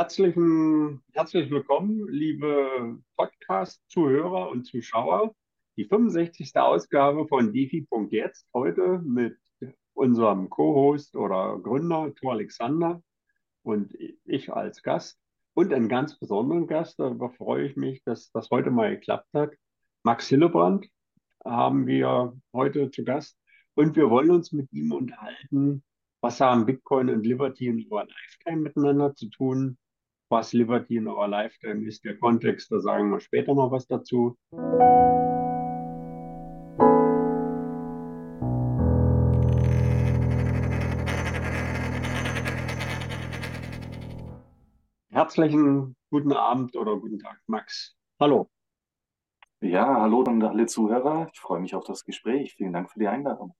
Herzlichen, herzlich willkommen, liebe Podcast-Zuhörer und Zuschauer. Die 65. Ausgabe von DeFi.jetzt heute mit unserem Co-Host oder Gründer Thor Alexander und ich als Gast und einen ganz besonderen Gast. Darüber freue ich mich, dass das heute mal geklappt hat. Max Hillebrand haben wir heute zu Gast und wir wollen uns mit ihm unterhalten was haben Bitcoin und Liberty in ihrer Lifetime miteinander zu tun? Was Liberty in eurer Lifetime ist, der Kontext, da sagen wir später noch was dazu. Herzlichen guten Abend oder guten Tag, Max. Hallo. Ja, hallo an alle Zuhörer. Ich freue mich auf das Gespräch. Vielen Dank für die Einladung.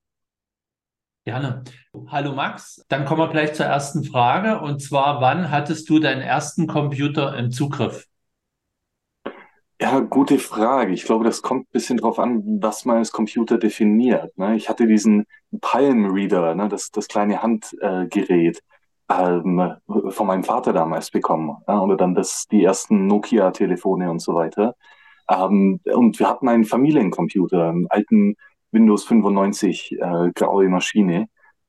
Gerne. Hallo Max, dann kommen wir gleich zur ersten Frage. Und zwar, wann hattest du deinen ersten Computer im Zugriff? Ja, gute Frage. Ich glaube, das kommt ein bisschen drauf an, was man als Computer definiert. Ne? Ich hatte diesen Palm Reader, ne? das, das kleine Handgerät, ähm, von meinem Vater damals bekommen. Ja? Oder dann das, die ersten Nokia-Telefone und so weiter. Ähm, und wir hatten einen Familiencomputer, einen alten Windows 95 äh, graue Maschine,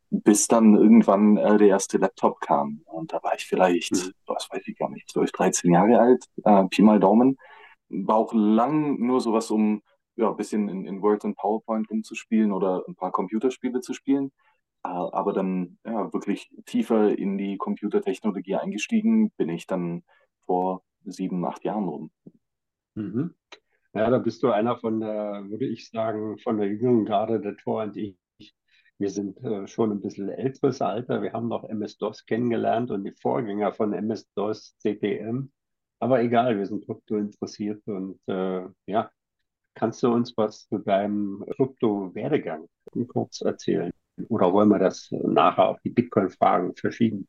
bis dann irgendwann äh, der erste Laptop kam. Und da war ich vielleicht, mhm. was weiß ich gar nicht, 12, 13 Jahre alt, äh, Pi mal Daumen. War auch lang nur sowas, um ja, ein bisschen in, in Word und PowerPoint rumzuspielen oder ein paar Computerspiele zu spielen. Äh, aber dann ja, wirklich tiefer in die Computertechnologie eingestiegen bin ich dann vor sieben, acht Jahren rum. Mhm. Ja, da bist du einer von der, würde ich sagen, von der jüngeren Garde, der Tor und ich. Wir sind äh, schon ein bisschen älteres Alter. Wir haben noch MS-DOS kennengelernt und die Vorgänger von MS-DOS, CPM. Aber egal, wir sind Krypto interessiert und äh, ja, kannst du uns was zu deinem Krypto-Werdegang kurz erzählen? Oder wollen wir das nachher auf die Bitcoin-Fragen verschieben?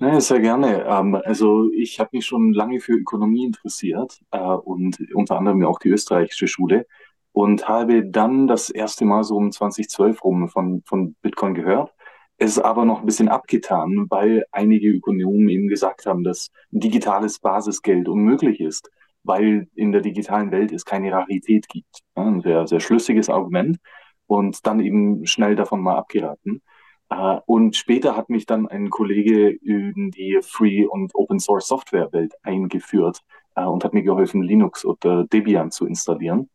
Ja, sehr gerne. Ähm, also ich habe mich schon lange für Ökonomie interessiert äh, und unter anderem auch die österreichische Schule und habe dann das erste Mal so um 2012 rum von, von Bitcoin gehört. Es aber noch ein bisschen abgetan, weil einige Ökonomen eben gesagt haben, dass digitales Basisgeld unmöglich ist, weil in der digitalen Welt es keine Rarität gibt. ein sehr, sehr schlüssiges Argument und dann eben schnell davon mal abgeraten. Uh, und später hat mich dann ein Kollege in die Free- und Open-Source-Software-Welt eingeführt uh, und hat mir geholfen, Linux oder Debian zu installieren.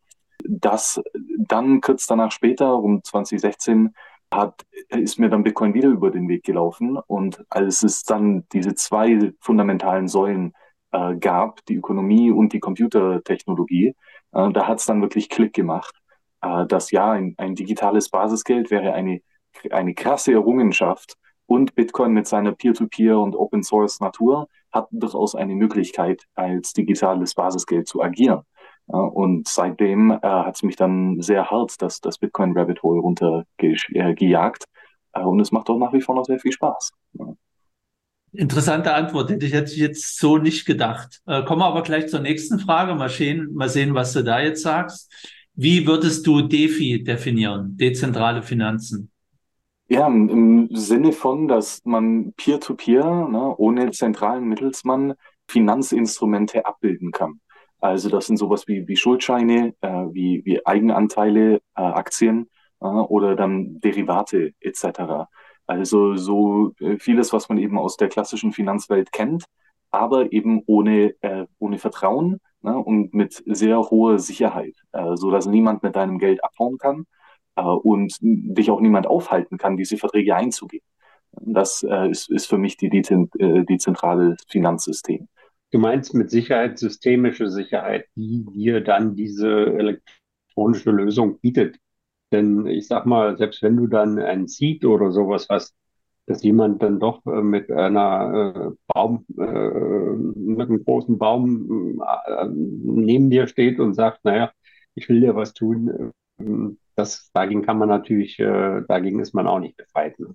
Das dann kurz danach später, um 2016, hat, ist mir dann Bitcoin wieder über den Weg gelaufen. Und als es dann diese zwei fundamentalen Säulen äh, gab, die Ökonomie und die Computertechnologie, äh, da hat es dann wirklich Klick gemacht, äh, dass ja, ein, ein digitales Basisgeld wäre eine eine krasse Errungenschaft und Bitcoin mit seiner Peer-to-Peer und Open Source Natur hat durchaus eine Möglichkeit, als digitales Basisgeld zu agieren. Und seitdem äh, hat es mich dann sehr hart das, das Bitcoin Rabbit Hole runtergejagt. Äh, äh, und es macht auch nach wie vor noch sehr viel Spaß. Ja. Interessante Antwort, hätte ich jetzt, jetzt so nicht gedacht. Äh, kommen wir aber gleich zur nächsten Frage. Mal sehen, mal sehen, was du da jetzt sagst. Wie würdest du DeFi definieren, dezentrale Finanzen? Ja, im Sinne von, dass man Peer-to-Peer, ne, ohne zentralen Mittelsmann Finanzinstrumente abbilden kann. Also das sind sowas wie, wie Schuldscheine, äh, wie, wie Eigenanteile, äh, Aktien äh, oder dann Derivate etc. Also so äh, vieles, was man eben aus der klassischen Finanzwelt kennt, aber eben ohne, äh, ohne Vertrauen ne, und mit sehr hoher Sicherheit, äh, so dass niemand mit deinem Geld abhauen kann und dich auch niemand aufhalten kann, diese Verträge einzugehen. Das äh, ist, ist für mich die, die, äh, Finanzsystem. Du meinst mit Sicherheit systemische Sicherheit, die dir dann diese elektronische Lösung bietet. Denn ich sag mal, selbst wenn du dann ein Seed oder sowas hast, dass jemand dann doch äh, mit einer äh, Baum, äh, mit einem großen Baum äh, neben dir steht und sagt, naja, ich will dir was tun, das, dagegen kann man natürlich, äh, dagegen ist man auch nicht befreit. Ne?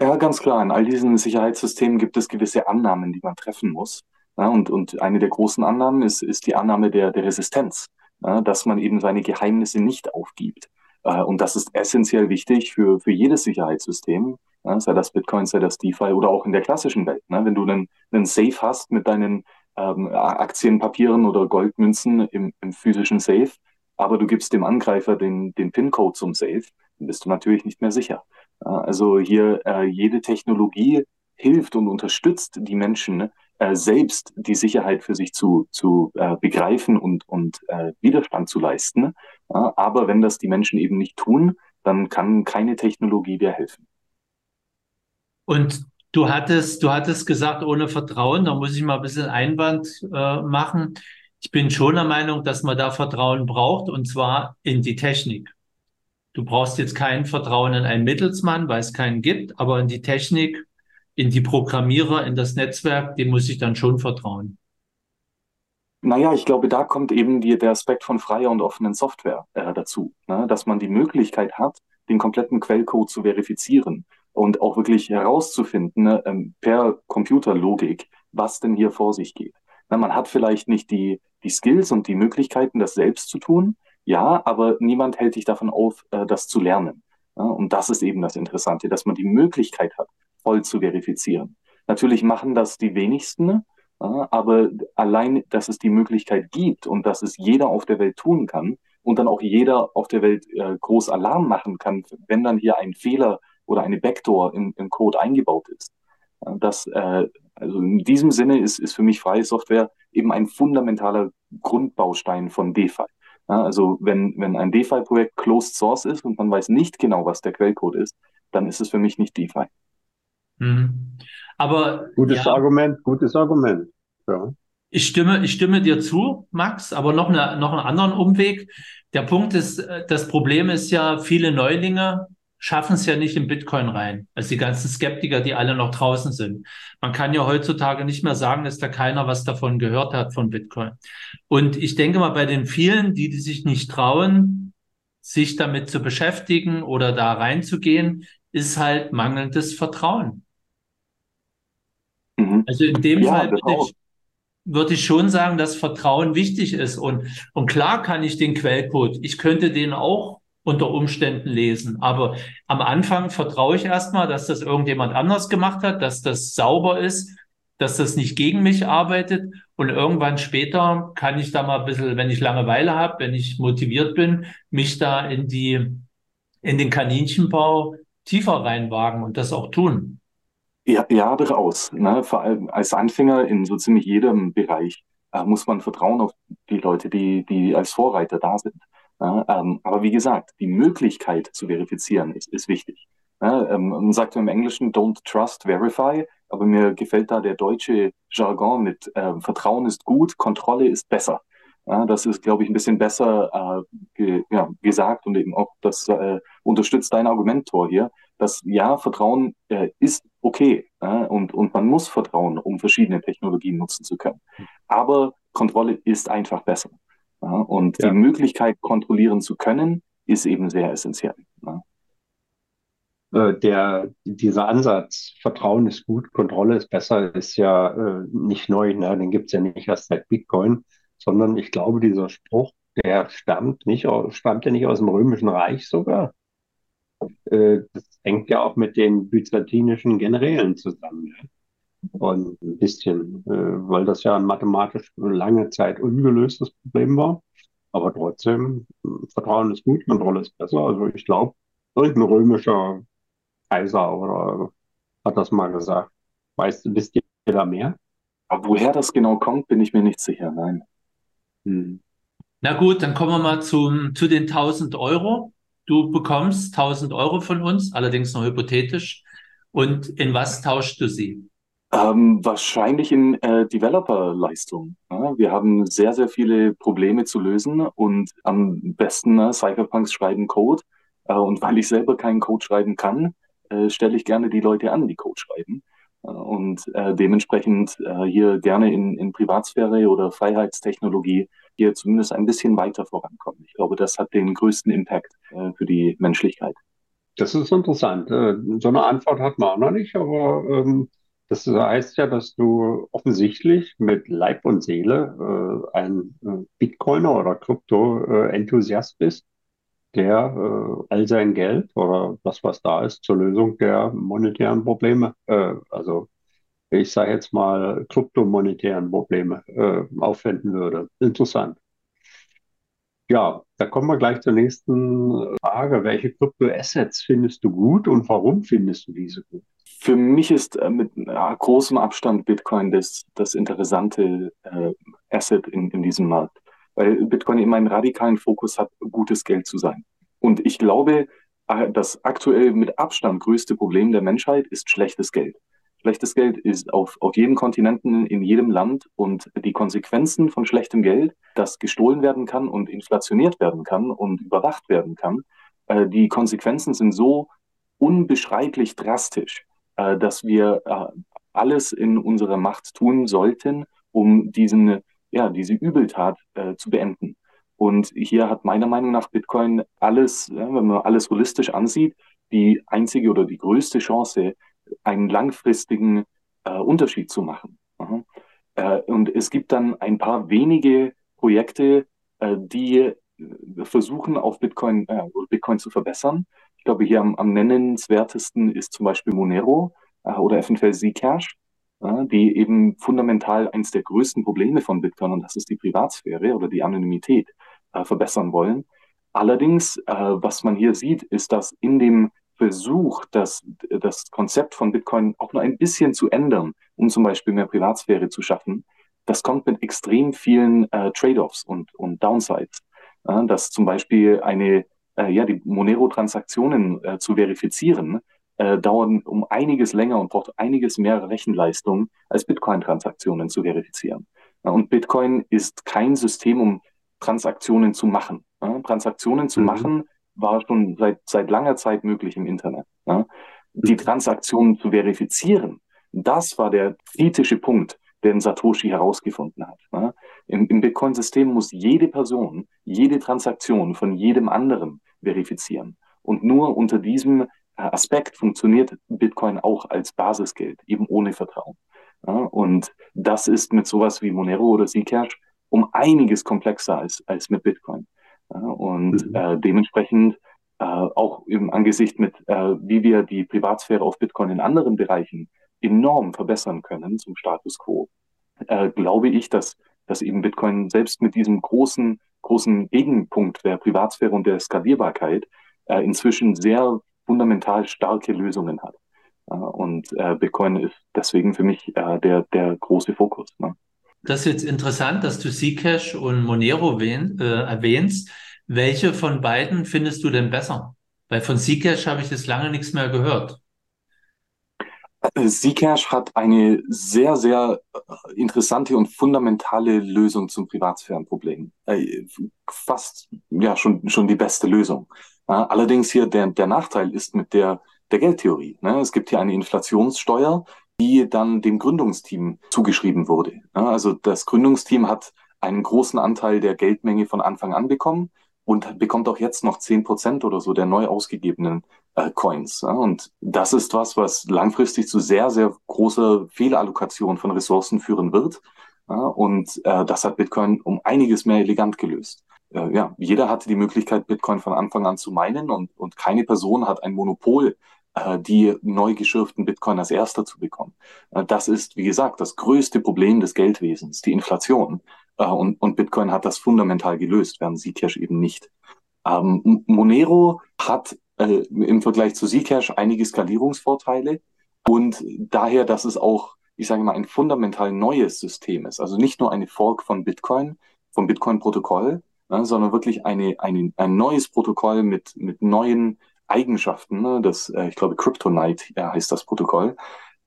Ja, ganz klar. In all diesen Sicherheitssystemen gibt es gewisse Annahmen, die man treffen muss. Ja, und, und eine der großen Annahmen ist, ist die Annahme der, der Resistenz, ja, dass man eben seine Geheimnisse nicht aufgibt. Äh, und das ist essentiell wichtig für, für jedes Sicherheitssystem, ja, sei das Bitcoin, sei das DeFi oder auch in der klassischen Welt. Ne? Wenn du einen, einen Safe hast mit deinen ähm, Aktienpapieren oder Goldmünzen im, im physischen Safe, aber du gibst dem Angreifer den, den PIN-Code zum Safe, dann bist du natürlich nicht mehr sicher. Also hier äh, jede Technologie hilft und unterstützt die Menschen, äh, selbst die Sicherheit für sich zu, zu äh, begreifen und, und Widerstand zu leisten. Aber wenn das die Menschen eben nicht tun, dann kann keine Technologie dir helfen. Und du hattest, du hattest gesagt, ohne Vertrauen, da muss ich mal ein bisschen Einwand äh, machen. Ich bin schon der Meinung, dass man da Vertrauen braucht, und zwar in die Technik. Du brauchst jetzt kein Vertrauen in einen Mittelsmann, weil es keinen gibt, aber in die Technik in die Programmierer, in das Netzwerk, dem muss ich dann schon vertrauen. Naja, ich glaube, da kommt eben die, der Aspekt von freier und offenen Software äh, dazu, ne? dass man die Möglichkeit hat, den kompletten Quellcode zu verifizieren und auch wirklich herauszufinden ne, ähm, per Computerlogik, was denn hier vor sich geht. Na, man hat vielleicht nicht die, die Skills und die Möglichkeiten, das selbst zu tun, ja, aber niemand hält dich davon auf, äh, das zu lernen. Ja, und das ist eben das Interessante, dass man die Möglichkeit hat, voll zu verifizieren. Natürlich machen das die wenigsten, aber allein, dass es die Möglichkeit gibt und dass es jeder auf der Welt tun kann und dann auch jeder auf der Welt äh, groß Alarm machen kann, wenn dann hier ein Fehler oder eine Backdoor im, Code eingebaut ist. Das, äh, also in diesem Sinne ist, ist für mich freie Software eben ein fundamentaler Grundbaustein von DeFi. also wenn, wenn ein DeFi-Projekt closed source ist und man weiß nicht genau, was der Quellcode ist, dann ist es für mich nicht DeFi. Mhm. Aber gutes ja, Argument, gutes Argument. Ja. Ich stimme, ich stimme dir zu, Max, aber noch, eine, noch einen anderen Umweg. Der Punkt ist, äh, das Problem ist ja, viele Neulinge schaffen es ja nicht in Bitcoin rein. Also die ganzen Skeptiker, die alle noch draußen sind. Man kann ja heutzutage nicht mehr sagen, dass da keiner was davon gehört hat von Bitcoin. Und ich denke mal, bei den vielen, die, die sich nicht trauen, sich damit zu beschäftigen oder da reinzugehen, ist halt mangelndes Vertrauen. Mhm. Also in dem ja, Fall würde ich, würde ich schon sagen, dass Vertrauen wichtig ist. Und, und klar kann ich den Quellcode, ich könnte den auch unter Umständen lesen. Aber am Anfang vertraue ich erstmal, dass das irgendjemand anders gemacht hat, dass das sauber ist, dass das nicht gegen mich arbeitet. Und irgendwann später kann ich da mal ein bisschen, wenn ich Langeweile habe, wenn ich motiviert bin, mich da in die, in den Kaninchenbau tiefer reinwagen und das auch tun. Ja, ja durchaus. Ne? Vor allem als Anfänger in so ziemlich jedem Bereich äh, muss man vertrauen auf die Leute, die, die als Vorreiter da sind. Ne? Ähm, aber wie gesagt, die Möglichkeit zu verifizieren ist, ist wichtig. Ne? Ähm, man sagt im Englischen don't trust, verify, aber mir gefällt da der deutsche Jargon mit äh, Vertrauen ist gut, Kontrolle ist besser. Ja, das ist, glaube ich, ein bisschen besser äh, ge, ja, gesagt und eben auch das äh, unterstützt dein Argument, Tor hier, dass ja, Vertrauen äh, ist okay und, und man muss vertrauen, um verschiedene Technologien nutzen zu können. Aber Kontrolle ist einfach besser. Ja, und ja. die Möglichkeit, kontrollieren zu können, ist eben sehr essentiell. Ja. Äh, der, dieser Ansatz, Vertrauen ist gut, Kontrolle ist besser, ist ja äh, nicht neu. Ne? Den gibt es ja nicht erst seit Bitcoin sondern ich glaube, dieser Spruch, der stammt nicht, stammt ja nicht aus dem Römischen Reich sogar. Äh, das hängt ja auch mit den byzantinischen Generälen zusammen. Und ein bisschen, äh, weil das ja ein mathematisch lange Zeit ungelöstes Problem war. Aber trotzdem, Vertrauen ist gut, Kontrolle ist besser. Also ich glaube, irgendein römischer Kaiser oder hat das mal gesagt. Weißt du, wisst ihr da mehr? Aber woher das genau kommt, bin ich mir nicht sicher, nein. Hm. Na gut, dann kommen wir mal zum, zu den 1000 Euro. Du bekommst 1000 Euro von uns, allerdings nur hypothetisch. Und in was tauschst du sie? Ähm, wahrscheinlich in äh, Developer-Leistung. Ja, wir haben sehr, sehr viele Probleme zu lösen und am besten äh, Cypherpunks schreiben Code. Äh, und weil ich selber keinen Code schreiben kann, äh, stelle ich gerne die Leute an, die Code schreiben. Äh, und äh, dementsprechend äh, hier gerne in, in Privatsphäre oder Freiheitstechnologie hier zumindest ein bisschen weiter vorankommen. Ich glaube, das hat den größten Impact für die Menschlichkeit. Das ist interessant. Äh, so eine Antwort hat man auch noch nicht, aber ähm, das heißt ja, dass du offensichtlich mit Leib und Seele äh, ein Bitcoiner oder Krypto-Enthusiast bist der äh, all sein Geld oder das, was da ist, zur Lösung der monetären Probleme, äh, also ich sage jetzt mal kryptomonetären Probleme, äh, aufwenden würde. Interessant. Ja, da kommen wir gleich zur nächsten Frage. Welche Kryptoassets findest du gut und warum findest du diese gut? Für mich ist äh, mit äh, großem Abstand Bitcoin das, das interessante äh, Asset in, in diesem Markt, weil Bitcoin immer einen radikalen Fokus hat, gutes Geld zu sein. Und ich glaube, äh, das aktuell mit Abstand größte Problem der Menschheit ist schlechtes Geld. Schlechtes Geld ist auf, auf jedem Kontinenten, in jedem Land und die Konsequenzen von schlechtem Geld, das gestohlen werden kann und inflationiert werden kann und überwacht werden kann, äh, die Konsequenzen sind so unbeschreiblich drastisch, äh, dass wir äh, alles in unserer Macht tun sollten, um diesen, ja, diese Übeltat äh, zu beenden. Und hier hat meiner Meinung nach Bitcoin alles, wenn man alles holistisch ansieht, die einzige oder die größte Chance, einen langfristigen äh, Unterschied zu machen. Äh, und es gibt dann ein paar wenige Projekte, äh, die versuchen, auf Bitcoin, Bitcoin zu verbessern. Ich glaube, hier am, am nennenswertesten ist zum Beispiel Monero äh, oder eventuell Zcash, äh, die eben fundamental eines der größten Probleme von Bitcoin, und das ist die Privatsphäre oder die Anonymität, äh, verbessern wollen. Allerdings, äh, was man hier sieht, ist, dass in dem Versuch, das, das Konzept von Bitcoin auch nur ein bisschen zu ändern, um zum Beispiel mehr Privatsphäre zu schaffen, das kommt mit extrem vielen äh, Trade-offs und, und Downsides. Äh, dass zum Beispiel eine äh, ja, die Monero-Transaktionen äh, zu verifizieren, äh, dauern um einiges länger und braucht einiges mehr Rechenleistung als Bitcoin-Transaktionen zu verifizieren. Ja, und Bitcoin ist kein System, um Transaktionen zu machen. Ja, Transaktionen zu mhm. machen war schon seit, seit langer Zeit möglich im Internet. Ja. Die mhm. Transaktionen zu verifizieren, das war der kritische Punkt, den Satoshi herausgefunden hat. Im, Im Bitcoin-System muss jede Person jede Transaktion von jedem anderen verifizieren. Und nur unter diesem äh, Aspekt funktioniert Bitcoin auch als Basisgeld, eben ohne Vertrauen. Ja, und das ist mit sowas wie Monero oder Zcash um einiges komplexer als, als mit Bitcoin. Ja, und mhm. äh, dementsprechend äh, auch im Angesicht mit, äh, wie wir die Privatsphäre auf Bitcoin in anderen Bereichen enorm verbessern können zum Status quo, äh, glaube ich, dass, dass eben Bitcoin selbst mit diesem großen, großen Gegenpunkt der Privatsphäre und der Skalierbarkeit äh, inzwischen sehr fundamental starke Lösungen hat. Äh, und äh, Bitcoin ist deswegen für mich äh, der, der große Fokus. Ne? Das ist jetzt interessant, dass du Zcash und Monero wen, äh, erwähnst. Welche von beiden findest du denn besser? Weil von Zcash habe ich jetzt lange nichts mehr gehört. Zcash hat eine sehr, sehr äh, interessante und fundamentale Lösung zum Privatsphärenproblem. Äh, fast ja schon, schon die beste Lösung. Allerdings hier der, der Nachteil ist mit der, der Geldtheorie. Ne? Es gibt hier eine Inflationssteuer, die dann dem Gründungsteam zugeschrieben wurde. Also das Gründungsteam hat einen großen Anteil der Geldmenge von Anfang an bekommen und bekommt auch jetzt noch zehn Prozent oder so der neu ausgegebenen äh, Coins. Ja? Und das ist was, was langfristig zu sehr, sehr großer Fehlallokation von Ressourcen führen wird. Ja? Und äh, das hat Bitcoin um einiges mehr elegant gelöst. Äh, ja, jeder hatte die Möglichkeit, Bitcoin von Anfang an zu meinen und, und keine Person hat ein Monopol, äh, die neu geschürften Bitcoin als erster zu bekommen. Äh, das ist, wie gesagt, das größte Problem des Geldwesens, die Inflation. Äh, und, und Bitcoin hat das fundamental gelöst, während Zcash eben nicht. Ähm, Monero hat äh, im Vergleich zu Zcash einige Skalierungsvorteile und daher, dass es auch, ich sage mal, ein fundamental neues System ist. Also nicht nur eine Fork von Bitcoin, vom Bitcoin-Protokoll, ne, sondern wirklich eine, eine, ein neues Protokoll mit, mit neuen Eigenschaften. Ne? Das, äh, ich glaube, Kryptonite ja, heißt das Protokoll.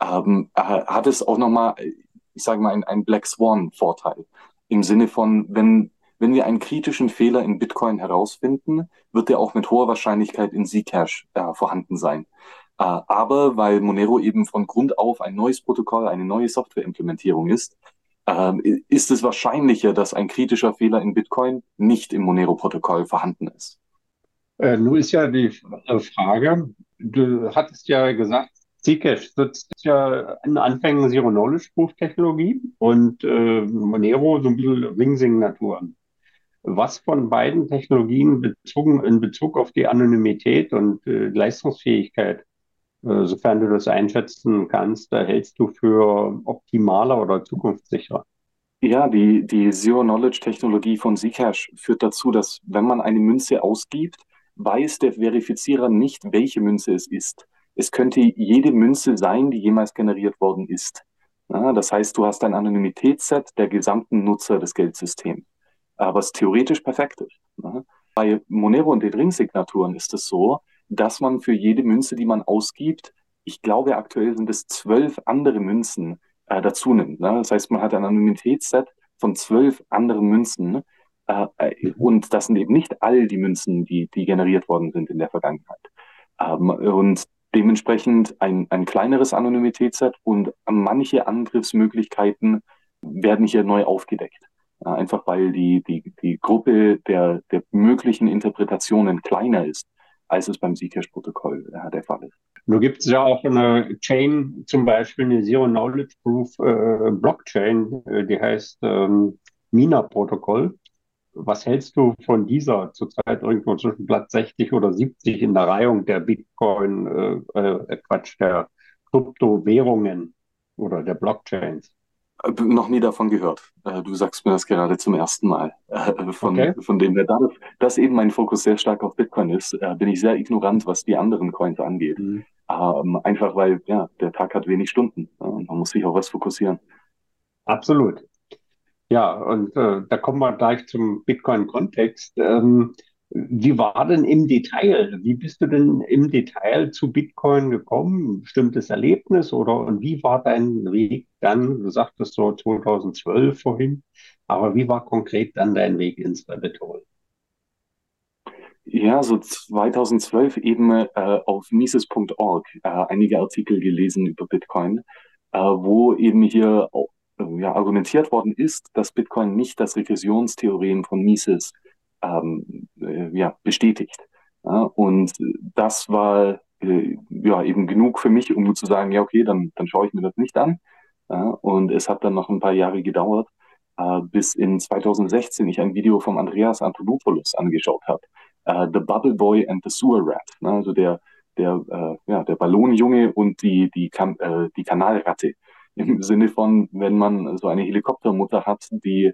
Ähm, äh, hat es auch nochmal, ich sage mal, ein, Black Swan-Vorteil. Im Sinne von, wenn wenn wir einen kritischen Fehler in Bitcoin herausfinden, wird der auch mit hoher Wahrscheinlichkeit in Zcash äh, vorhanden sein. Äh, aber weil Monero eben von Grund auf ein neues Protokoll, eine neue Softwareimplementierung ist, äh, ist es wahrscheinlicher, dass ein kritischer Fehler in Bitcoin nicht im Monero-Protokoll vorhanden ist. Äh, nun ist ja die Frage, du hattest ja gesagt, Zcash nutzt ja in Anfängen Zero-Knowledge-Proof-Technologie und äh, Monero so ein bisschen Ring-Signatur. Was von beiden Technologien bezogen, in Bezug auf die Anonymität und äh, Leistungsfähigkeit, äh, sofern du das einschätzen kannst, da hältst du für optimaler oder zukunftssicherer? Ja, die, die Zero-Knowledge-Technologie von Zcash führt dazu, dass wenn man eine Münze ausgibt, weiß der Verifizierer nicht, welche Münze es ist. Es könnte jede Münze sein, die jemals generiert worden ist. Ja, das heißt, du hast ein Anonymitätsset der gesamten Nutzer des Geldsystems, was theoretisch perfekt ist. Ja. Bei Monero und D-Ring-Signaturen ist es so, dass man für jede Münze, die man ausgibt, ich glaube aktuell sind es zwölf andere Münzen äh, dazu nimmt. Ne? Das heißt, man hat ein Anonymitätsset von zwölf anderen Münzen äh, äh, und das sind eben nicht all die Münzen, die, die generiert worden sind in der Vergangenheit. Ähm, und dementsprechend ein, ein kleineres Anonymitätsset und manche Angriffsmöglichkeiten werden hier neu aufgedeckt. Einfach weil die, die, die Gruppe der, der möglichen Interpretationen kleiner ist, als es beim Zcash-Protokoll äh, der Fall ist. Nur gibt es ja auch eine Chain, zum Beispiel eine Zero-Knowledge-Proof äh, Blockchain, äh, die heißt ähm, Mina-Protokoll. Was hältst du von dieser zurzeit irgendwo zwischen Platz 60 oder 70 in der Reihung der Bitcoin, äh, äh, Quatsch, der Kryptowährungen oder der Blockchains? Äh, noch nie davon gehört. Äh, du sagst mir das gerade zum ersten Mal. Von, okay. von dem her, da das eben mein Fokus sehr stark auf Bitcoin ist, bin ich sehr ignorant, was die anderen Coins angeht. Mhm. Ähm, einfach weil, ja, der Tag hat wenig Stunden und man muss sich auf was fokussieren. Absolut. Ja, und äh, da kommen wir gleich zum Bitcoin-Kontext. Ähm, wie war denn im Detail? Wie bist du denn im Detail zu Bitcoin gekommen? Bestimmtes Erlebnis oder und wie war dein Weg dann? Du sagtest so 2012 vorhin, aber wie war konkret dann dein Weg ins Rabbit Hole? Ja, so 2012 eben äh, auf Mises.org äh, einige Artikel gelesen über Bitcoin, äh, wo eben hier äh, ja, argumentiert worden ist, dass Bitcoin nicht das Regressionstheorem von Mises ähm, äh, ja, bestätigt. Ja, und das war äh, ja eben genug für mich, um zu sagen, ja okay, dann, dann schaue ich mir das nicht an. Ja, und es hat dann noch ein paar Jahre gedauert, bis in 2016 ich ein Video vom Andreas Antonopoulos angeschaut habe äh, The Bubble Boy and the Sewer Rat. Ne? Also der, der, äh, ja, der Ballonjunge und die, die, kan äh, die Kanalratte. Im Sinne von, wenn man so eine Helikoptermutter hat, die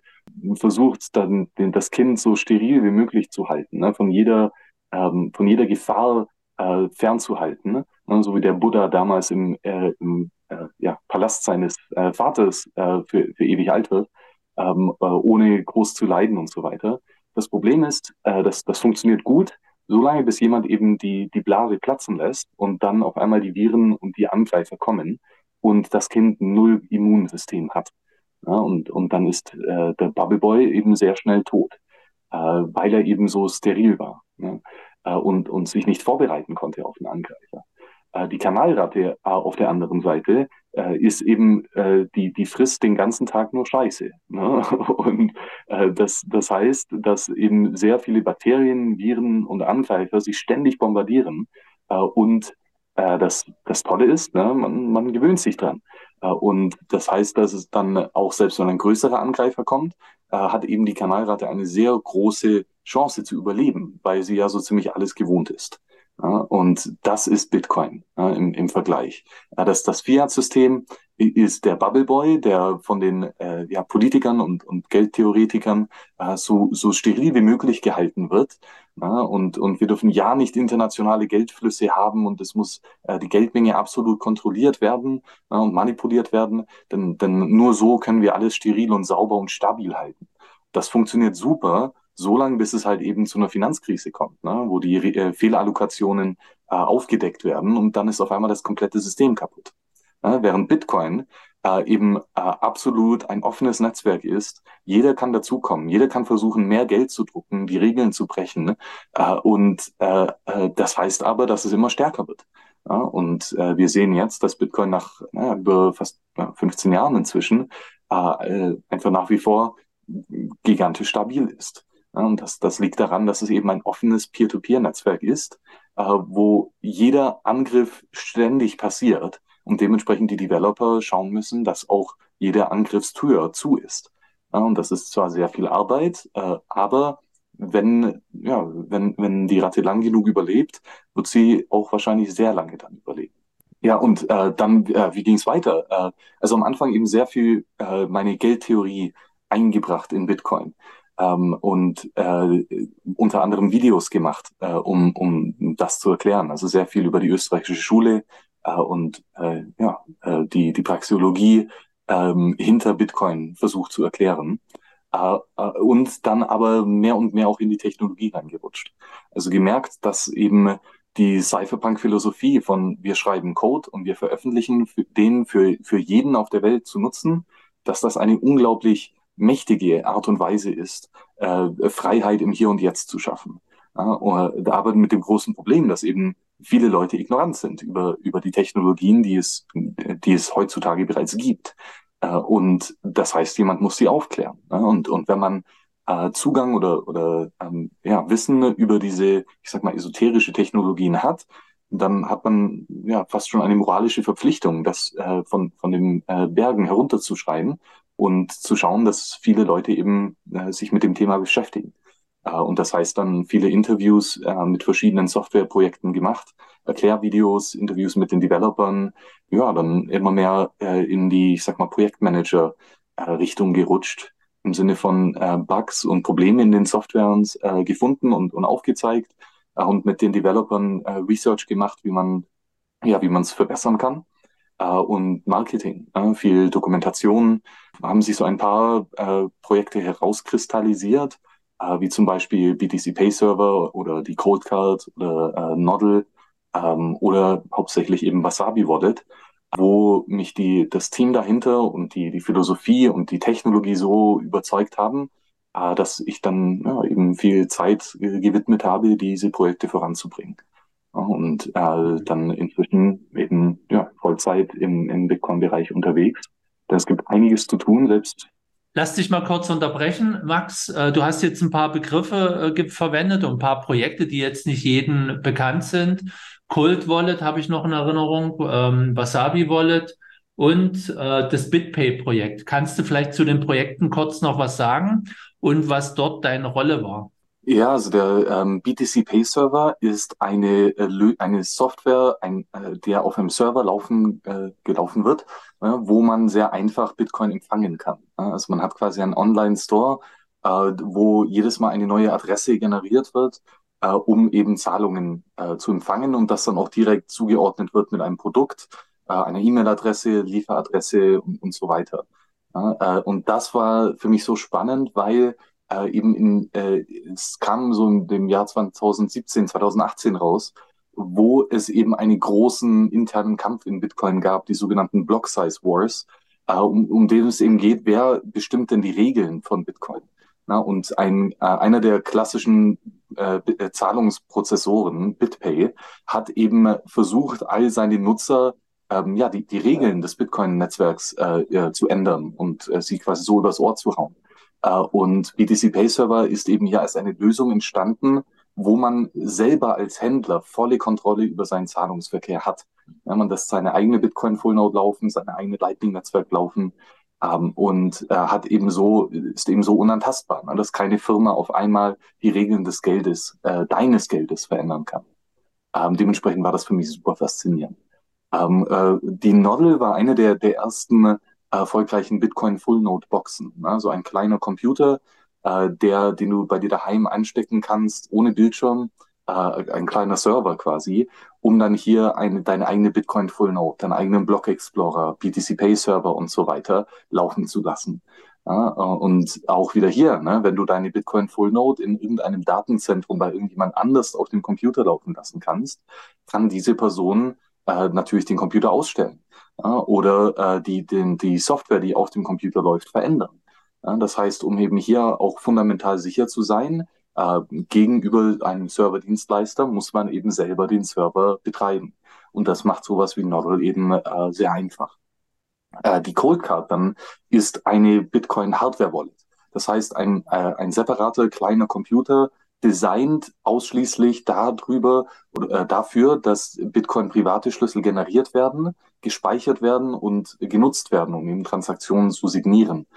versucht, dann das Kind so steril wie möglich zu halten, ne? von, jeder, ähm, von jeder Gefahr äh, fernzuhalten. Ne? ne? So wie der Buddha damals im, äh, im äh, ja, Palast seines äh, Vaters äh, für, für ewig alt wird, ähm, äh, ohne groß zu leiden und so weiter. Das Problem ist, äh, das, das funktioniert gut, solange bis jemand eben die, die Blase platzen lässt und dann auf einmal die Viren und die Angreifer kommen und das Kind null Immunsystem hat. Ja, und, und dann ist äh, der Bubble Boy eben sehr schnell tot, äh, weil er eben so steril war äh, und, und sich nicht vorbereiten konnte auf einen Angreifer. Äh, die Kanalratte äh, auf der anderen Seite ist eben, die, die frisst den ganzen Tag nur Scheiße. Ne? Und das, das heißt, dass eben sehr viele Bakterien, Viren und Angreifer sich ständig bombardieren. Und äh, das, das Tolle ist, ne? man, man gewöhnt sich dran. Äh, und das heißt, dass es dann auch selbst wenn ein größerer Angreifer kommt, äh, hat eben die Kanalratte eine sehr große Chance zu überleben, weil sie ja so ziemlich alles gewohnt ist. Ja, und das ist Bitcoin ja, im, im Vergleich. Ja, das, das Fiat-System ist der Bubble Boy, der von den äh, ja, Politikern und, und Geldtheoretikern äh, so, so steril wie möglich gehalten wird. Ja, und, und wir dürfen ja nicht internationale Geldflüsse haben und es muss äh, die Geldmenge absolut kontrolliert werden ja, und manipuliert werden, denn, denn nur so können wir alles steril und sauber und stabil halten. Das funktioniert super, so lange, bis es halt eben zu einer Finanzkrise kommt, ne? wo die äh, Fehlallokationen äh, aufgedeckt werden und dann ist auf einmal das komplette System kaputt. Ne? Während Bitcoin äh, eben äh, absolut ein offenes Netzwerk ist. Jeder kann dazukommen, jeder kann versuchen, mehr Geld zu drucken, die Regeln zu brechen. Äh, und äh, äh, das heißt aber, dass es immer stärker wird. Ja, und äh, wir sehen jetzt, dass Bitcoin nach na, über fast äh, 15 Jahren inzwischen äh, äh, einfach nach wie vor gigantisch stabil ist. Und das, das liegt daran, dass es eben ein offenes Peer-to-Peer-Netzwerk ist, äh, wo jeder Angriff ständig passiert und dementsprechend die Developer schauen müssen, dass auch jede Angriffstür zu ist. Ja, und das ist zwar sehr viel Arbeit, äh, aber wenn, ja, wenn, wenn die Ratte lang genug überlebt, wird sie auch wahrscheinlich sehr lange dann überleben. Ja, und äh, dann, äh, wie ging es weiter? Äh, also am Anfang eben sehr viel äh, meine Geldtheorie eingebracht in Bitcoin ähm, und äh, unter anderem Videos gemacht, äh, um, um das zu erklären. Also sehr viel über die österreichische Schule äh, und äh, ja, äh, die, die Praxeologie ähm, hinter Bitcoin versucht zu erklären. Äh, äh, und dann aber mehr und mehr auch in die Technologie reingerutscht. Also gemerkt, dass eben die Cypherpunk-Philosophie von wir schreiben Code und wir veröffentlichen den für, für jeden auf der Welt zu nutzen, dass das eine unglaublich mächtige Art und Weise ist, äh, Freiheit im Hier und Jetzt zu schaffen. Ja, aber mit dem großen Problem, dass eben viele Leute ignorant sind über, über die Technologien, die es, die es heutzutage bereits gibt. Äh, und das heißt, jemand muss sie aufklären. Ne? Und, und wenn man äh, Zugang oder, oder ähm, ja, Wissen über diese, ich sag mal, esoterische Technologien hat, dann hat man ja fast schon eine moralische Verpflichtung, das äh, von, von den äh, Bergen herunterzuschreiben und zu schauen, dass viele Leute eben äh, sich mit dem Thema beschäftigen. Äh, und das heißt dann viele Interviews äh, mit verschiedenen Softwareprojekten gemacht, Erklärvideos, Interviews mit den Developern, ja, dann immer mehr äh, in die, ich sag mal, Projektmanager-Richtung gerutscht, im Sinne von Bugs und Probleme in den Softwares gefunden und, und aufgezeigt und mit den Developern Research gemacht, wie man ja, wie man es verbessern kann. und Marketing, viel Dokumentation, haben sich so ein paar Projekte herauskristallisiert, äh, wie zum Beispiel BTC Pay Server oder die Codecard oder äh, Noddle ähm, oder hauptsächlich eben Wasabi Wallet, wo mich die, das Team dahinter und die, die Philosophie und die Technologie so überzeugt haben, äh, dass ich dann ja, eben viel Zeit äh, gewidmet habe, diese Projekte voranzubringen. und äh, dann inzwischen eben ja, Vollzeit im, im Bitcoin-Bereich unterwegs. Es gibt einiges zu tun, selbst Lass dich mal kurz unterbrechen, Max. Äh, du hast jetzt ein paar Begriffe äh, verwendet und ein paar Projekte, die jetzt nicht jedem bekannt sind. Cold Wallet habe ich noch in Erinnerung, ähm, Wasabi Wallet und äh, das BitPay-Projekt. Kannst du vielleicht zu den Projekten kurz noch was sagen und was dort deine Rolle war? Ja, also der ähm, BTC Pay Server ist eine, äh, eine Software, ein, äh, der auf einem Server laufen, gelaufen wird, wo man sehr einfach Bitcoin empfangen kann. Also man hat quasi einen Online-Store, äh, wo jedes Mal eine neue Adresse generiert wird, äh, um eben Zahlungen äh, zu empfangen und das dann auch direkt zugeordnet wird mit einem Produkt, einer E-Mail-Adresse, Lieferadresse und, und so weiter. Und das war für mich so spannend, weil eben in, es kam so in dem Jahr 2017, 2018 raus, wo es eben einen großen internen Kampf in Bitcoin gab, die sogenannten Block Size Wars, äh, um, um den es eben geht, wer bestimmt denn die Regeln von Bitcoin? Na, und ein, äh, einer der klassischen äh, äh Zahlungsprozessoren, BitPay, hat eben versucht, all seine Nutzer ähm, ja, die, die Regeln des Bitcoin-Netzwerks äh, zu ändern und äh, sie quasi so übers Ohr zu hauen. Äh, und BTC Pay Server ist eben hier als eine Lösung entstanden, wo man selber als Händler volle Kontrolle über seinen Zahlungsverkehr hat. Wenn man das seine eigene Bitcoin Full Node laufen, seine eigene Lightning Netzwerk laufen ähm, und äh, hat eben so, ist eben so unantastbar, ne, dass keine Firma auf einmal die Regeln des Geldes, äh, deines Geldes verändern kann. Ähm, dementsprechend war das für mich super faszinierend. Ähm, äh, die Noddle war eine der, der ersten erfolgreichen Bitcoin Full Node Boxen. Ne? So ein kleiner Computer, äh, der, den du bei dir daheim anstecken kannst, ohne Bildschirm, äh, ein kleiner Server quasi, um dann hier eine, deine eigene Bitcoin Full Node, deinen eigenen Block Explorer, BTC Pay Server und so weiter laufen zu lassen. Ja, äh, und auch wieder hier, ne, wenn du deine Bitcoin Full Node in irgendeinem Datenzentrum bei irgendjemand anders auf dem Computer laufen lassen kannst, kann diese Person äh, natürlich den Computer ausstellen ja, oder äh, die, den, die Software, die auf dem Computer läuft, verändern. Ja, das heißt, um eben hier auch fundamental sicher zu sein, äh, gegenüber einem Serverdienstleister muss man eben selber den Server betreiben. Und das macht sowas wie Noddle eben äh, sehr einfach. Äh, die Coldcard dann ist eine Bitcoin Hardware Wallet. Das heißt, ein, äh, ein separater kleiner Computer, designt ausschließlich darüber oder äh, dafür, dass Bitcoin private Schlüssel generiert werden, gespeichert werden und genutzt werden, um eben Transaktionen zu signieren.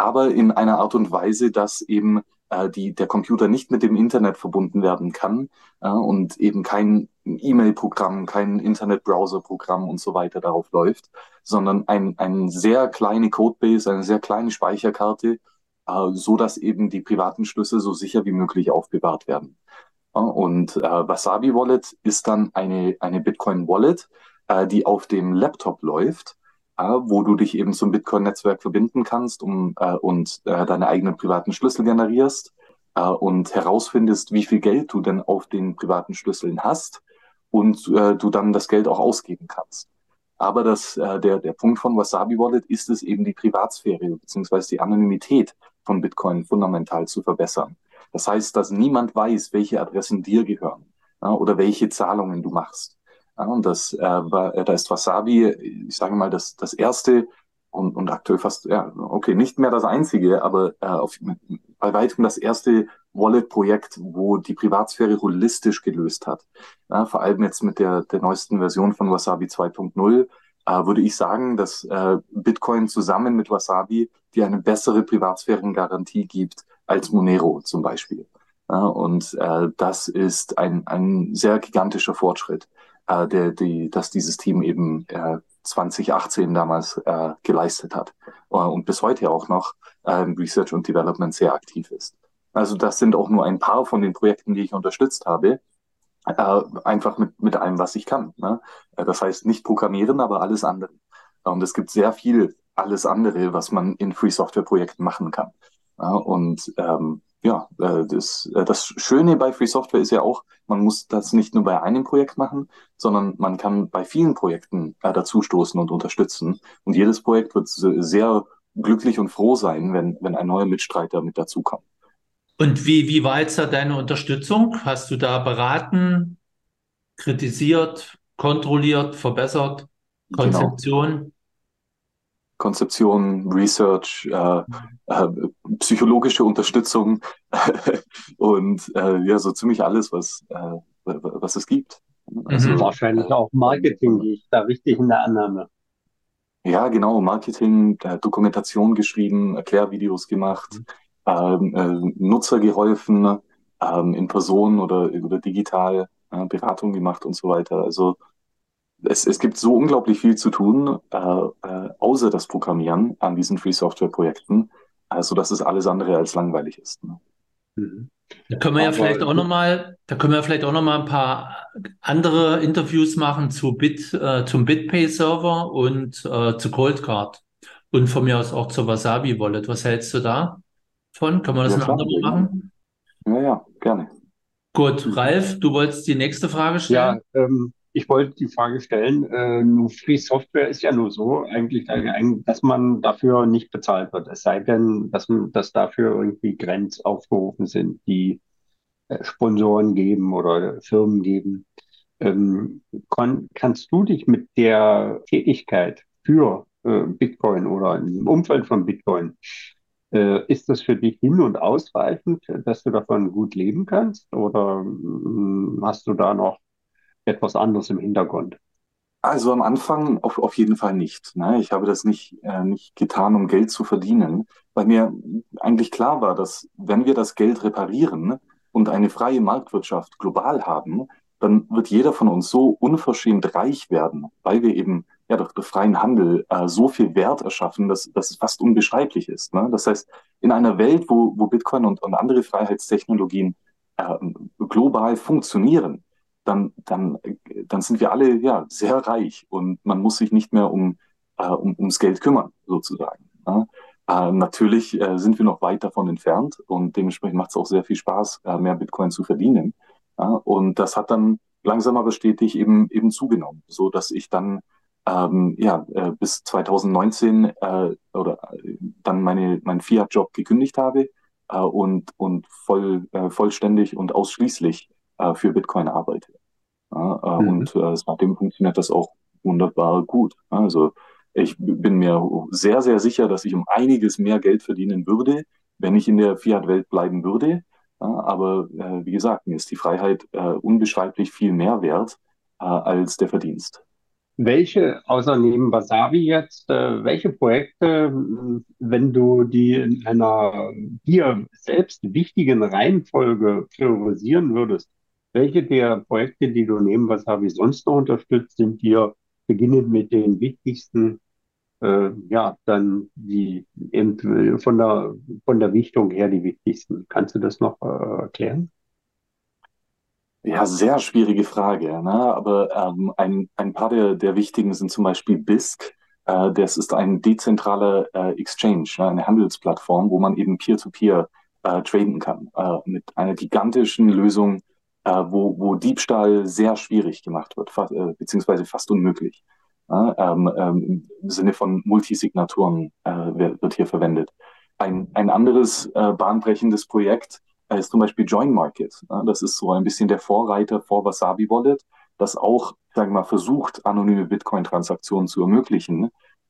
Aber in einer Art und Weise, dass eben äh, die der Computer nicht mit dem Internet verbunden werden kann äh, und eben kein E-Mail-Programm, kein Internet-Browser-Programm und so weiter darauf läuft, sondern ein, ein sehr kleine Codebase, eine sehr kleine Speicherkarte, äh, so dass eben die privaten Schlüssel so sicher wie möglich aufbewahrt werden. Und äh, Wasabi Wallet ist dann eine, eine Bitcoin Wallet, äh, die auf dem Laptop läuft wo du dich eben zum Bitcoin-Netzwerk verbinden kannst um, äh, und äh, deine eigenen privaten Schlüssel generierst äh, und herausfindest, wie viel Geld du denn auf den privaten Schlüsseln hast und äh, du dann das Geld auch ausgeben kannst. Aber das, äh, der, der Punkt von Wasabi Wallet ist es eben die Privatsphäre bzw. die Anonymität von Bitcoin fundamental zu verbessern. Das heißt, dass niemand weiß, welche Adressen dir gehören ja, oder welche Zahlungen du machst. Ja, und das, äh, äh, da ist Wasabi, ich sage mal, das, das erste und, und aktuell fast, ja, okay, nicht mehr das einzige, aber äh, auf, bei weitem das erste Wallet-Projekt, wo die Privatsphäre holistisch gelöst hat. Ja, vor allem jetzt mit der, der neuesten Version von Wasabi 2.0 äh, würde ich sagen, dass äh, Bitcoin zusammen mit Wasabi dir eine bessere Privatsphärengarantie gibt als Monero zum Beispiel. Ja, und äh, das ist ein, ein sehr gigantischer Fortschritt äh, der, die, dass dieses Team eben äh, 2018 damals äh, geleistet hat äh, und bis heute auch noch äh, im Research und Development sehr aktiv ist. Also das sind auch nur ein paar von den Projekten, die ich unterstützt habe, äh, einfach mit, mit allem, was ich kann. Ne? Das heißt nicht programmieren, aber alles andere. Und es gibt sehr viel alles andere, was man in Free Software Projekten machen kann. Und ähm, ja, äh, das, äh, das Schöne bei Free Software ist ja auch, man muss das nicht nur bei einem Projekt machen, sondern man kann bei vielen Projekten äh, dazustoßen und unterstützen. Und jedes Projekt wird sehr glücklich und froh sein, wenn, wenn ein neuer Mitstreiter mit dazukommt. Und wie, wie war jetzt da deine Unterstützung? Hast du da beraten, kritisiert, kontrolliert, verbessert, genau. Konzeption? Genau. Konzeption, Research, äh, äh, psychologische Unterstützung und äh, ja, so ziemlich alles, was, äh, was es gibt. Also, mhm. Wahrscheinlich auch Marketing, gehe ich da richtig in der Annahme. Ja, genau, Marketing, äh, Dokumentation geschrieben, Erklärvideos gemacht, mhm. ähm, äh, Nutzer geholfen, ähm, in Person oder, oder digital äh, Beratung gemacht und so weiter. Also es, es gibt so unglaublich viel zu tun, äh, äh, außer das Programmieren an diesen Free Software Projekten, also dass es alles andere als langweilig ist. Ne? Mhm. Da können wir ja vielleicht auch noch mal, da können wir vielleicht auch noch mal ein paar andere Interviews machen zu Bit, äh, zum BitPay Server und äh, zu Coldcard und von mir aus auch zur Wasabi Wallet. Was hältst du da von? Können wir das ja, ein andermal machen? Ja, ja, gerne. Gut, Ralf, du wolltest die nächste Frage stellen? Ja, ähm, ich wollte die Frage stellen, äh, Free Software ist ja nur so eigentlich, dass man dafür nicht bezahlt wird. Es sei denn, dass, dass dafür irgendwie Grenz aufgerufen sind, die äh, Sponsoren geben oder Firmen geben. Ähm, kann, kannst du dich mit der Tätigkeit für äh, Bitcoin oder im Umfeld von Bitcoin, äh, ist das für dich hin und ausreichend, dass du davon gut leben kannst? Oder äh, hast du da noch etwas anderes im Hintergrund? Also am Anfang auf, auf jeden Fall nicht. Ne? Ich habe das nicht, äh, nicht getan, um Geld zu verdienen, weil mir eigentlich klar war, dass wenn wir das Geld reparieren und eine freie Marktwirtschaft global haben, dann wird jeder von uns so unverschämt reich werden, weil wir eben ja durch, durch freien Handel äh, so viel Wert erschaffen, dass, dass es fast unbeschreiblich ist. Ne? Das heißt, in einer Welt, wo, wo Bitcoin und, und andere Freiheitstechnologien äh, global funktionieren, dann, dann, dann sind wir alle ja sehr reich und man muss sich nicht mehr um, äh, um ums Geld kümmern, sozusagen. Ja? Äh, natürlich äh, sind wir noch weit davon entfernt und dementsprechend macht es auch sehr viel Spaß, äh, mehr Bitcoin zu verdienen. Ja? Und das hat dann langsam aber stetig eben, eben zugenommen, so dass ich dann ähm, ja, äh, bis 2019 äh, oder äh, dann meine, meinen Fiat-Job gekündigt habe äh, und, und voll, äh, vollständig und ausschließlich für Bitcoin arbeite. Ja, äh, mhm. Und äh, seitdem funktioniert das auch wunderbar gut. Also ich bin mir sehr, sehr sicher, dass ich um einiges mehr Geld verdienen würde, wenn ich in der Fiat-Welt bleiben würde. Ja, aber äh, wie gesagt, mir ist die Freiheit äh, unbeschreiblich viel mehr wert äh, als der Verdienst. welche, außer neben Wasabi jetzt, äh, welche Projekte, wenn du die in einer dir selbst wichtigen Reihenfolge priorisieren würdest, welche der Projekte, die du neben Wasabi sonst noch unterstützt, sind dir beginnend mit den wichtigsten, äh, ja, dann die eben von der, von der Wichtung her die wichtigsten. Kannst du das noch äh, erklären? Ja, sehr schwierige Frage. Ne? Aber ähm, ein, ein paar der, der wichtigen sind zum Beispiel BISC. Äh, das ist ein dezentraler äh, Exchange, ne? eine Handelsplattform, wo man eben Peer-to-Peer äh, traden kann. Äh, mit einer gigantischen Lösung, äh, wo, wo Diebstahl sehr schwierig gemacht wird, fa äh, beziehungsweise fast unmöglich. Ähm, ähm, Im Sinne von Multisignaturen äh, wird hier verwendet. Ein, ein anderes äh, bahnbrechendes Projekt ist zum Beispiel Join Market. Das ist so ein bisschen der Vorreiter vor Wasabi Wallet, das auch, sagen wir mal, versucht, anonyme Bitcoin-Transaktionen zu ermöglichen. Äh,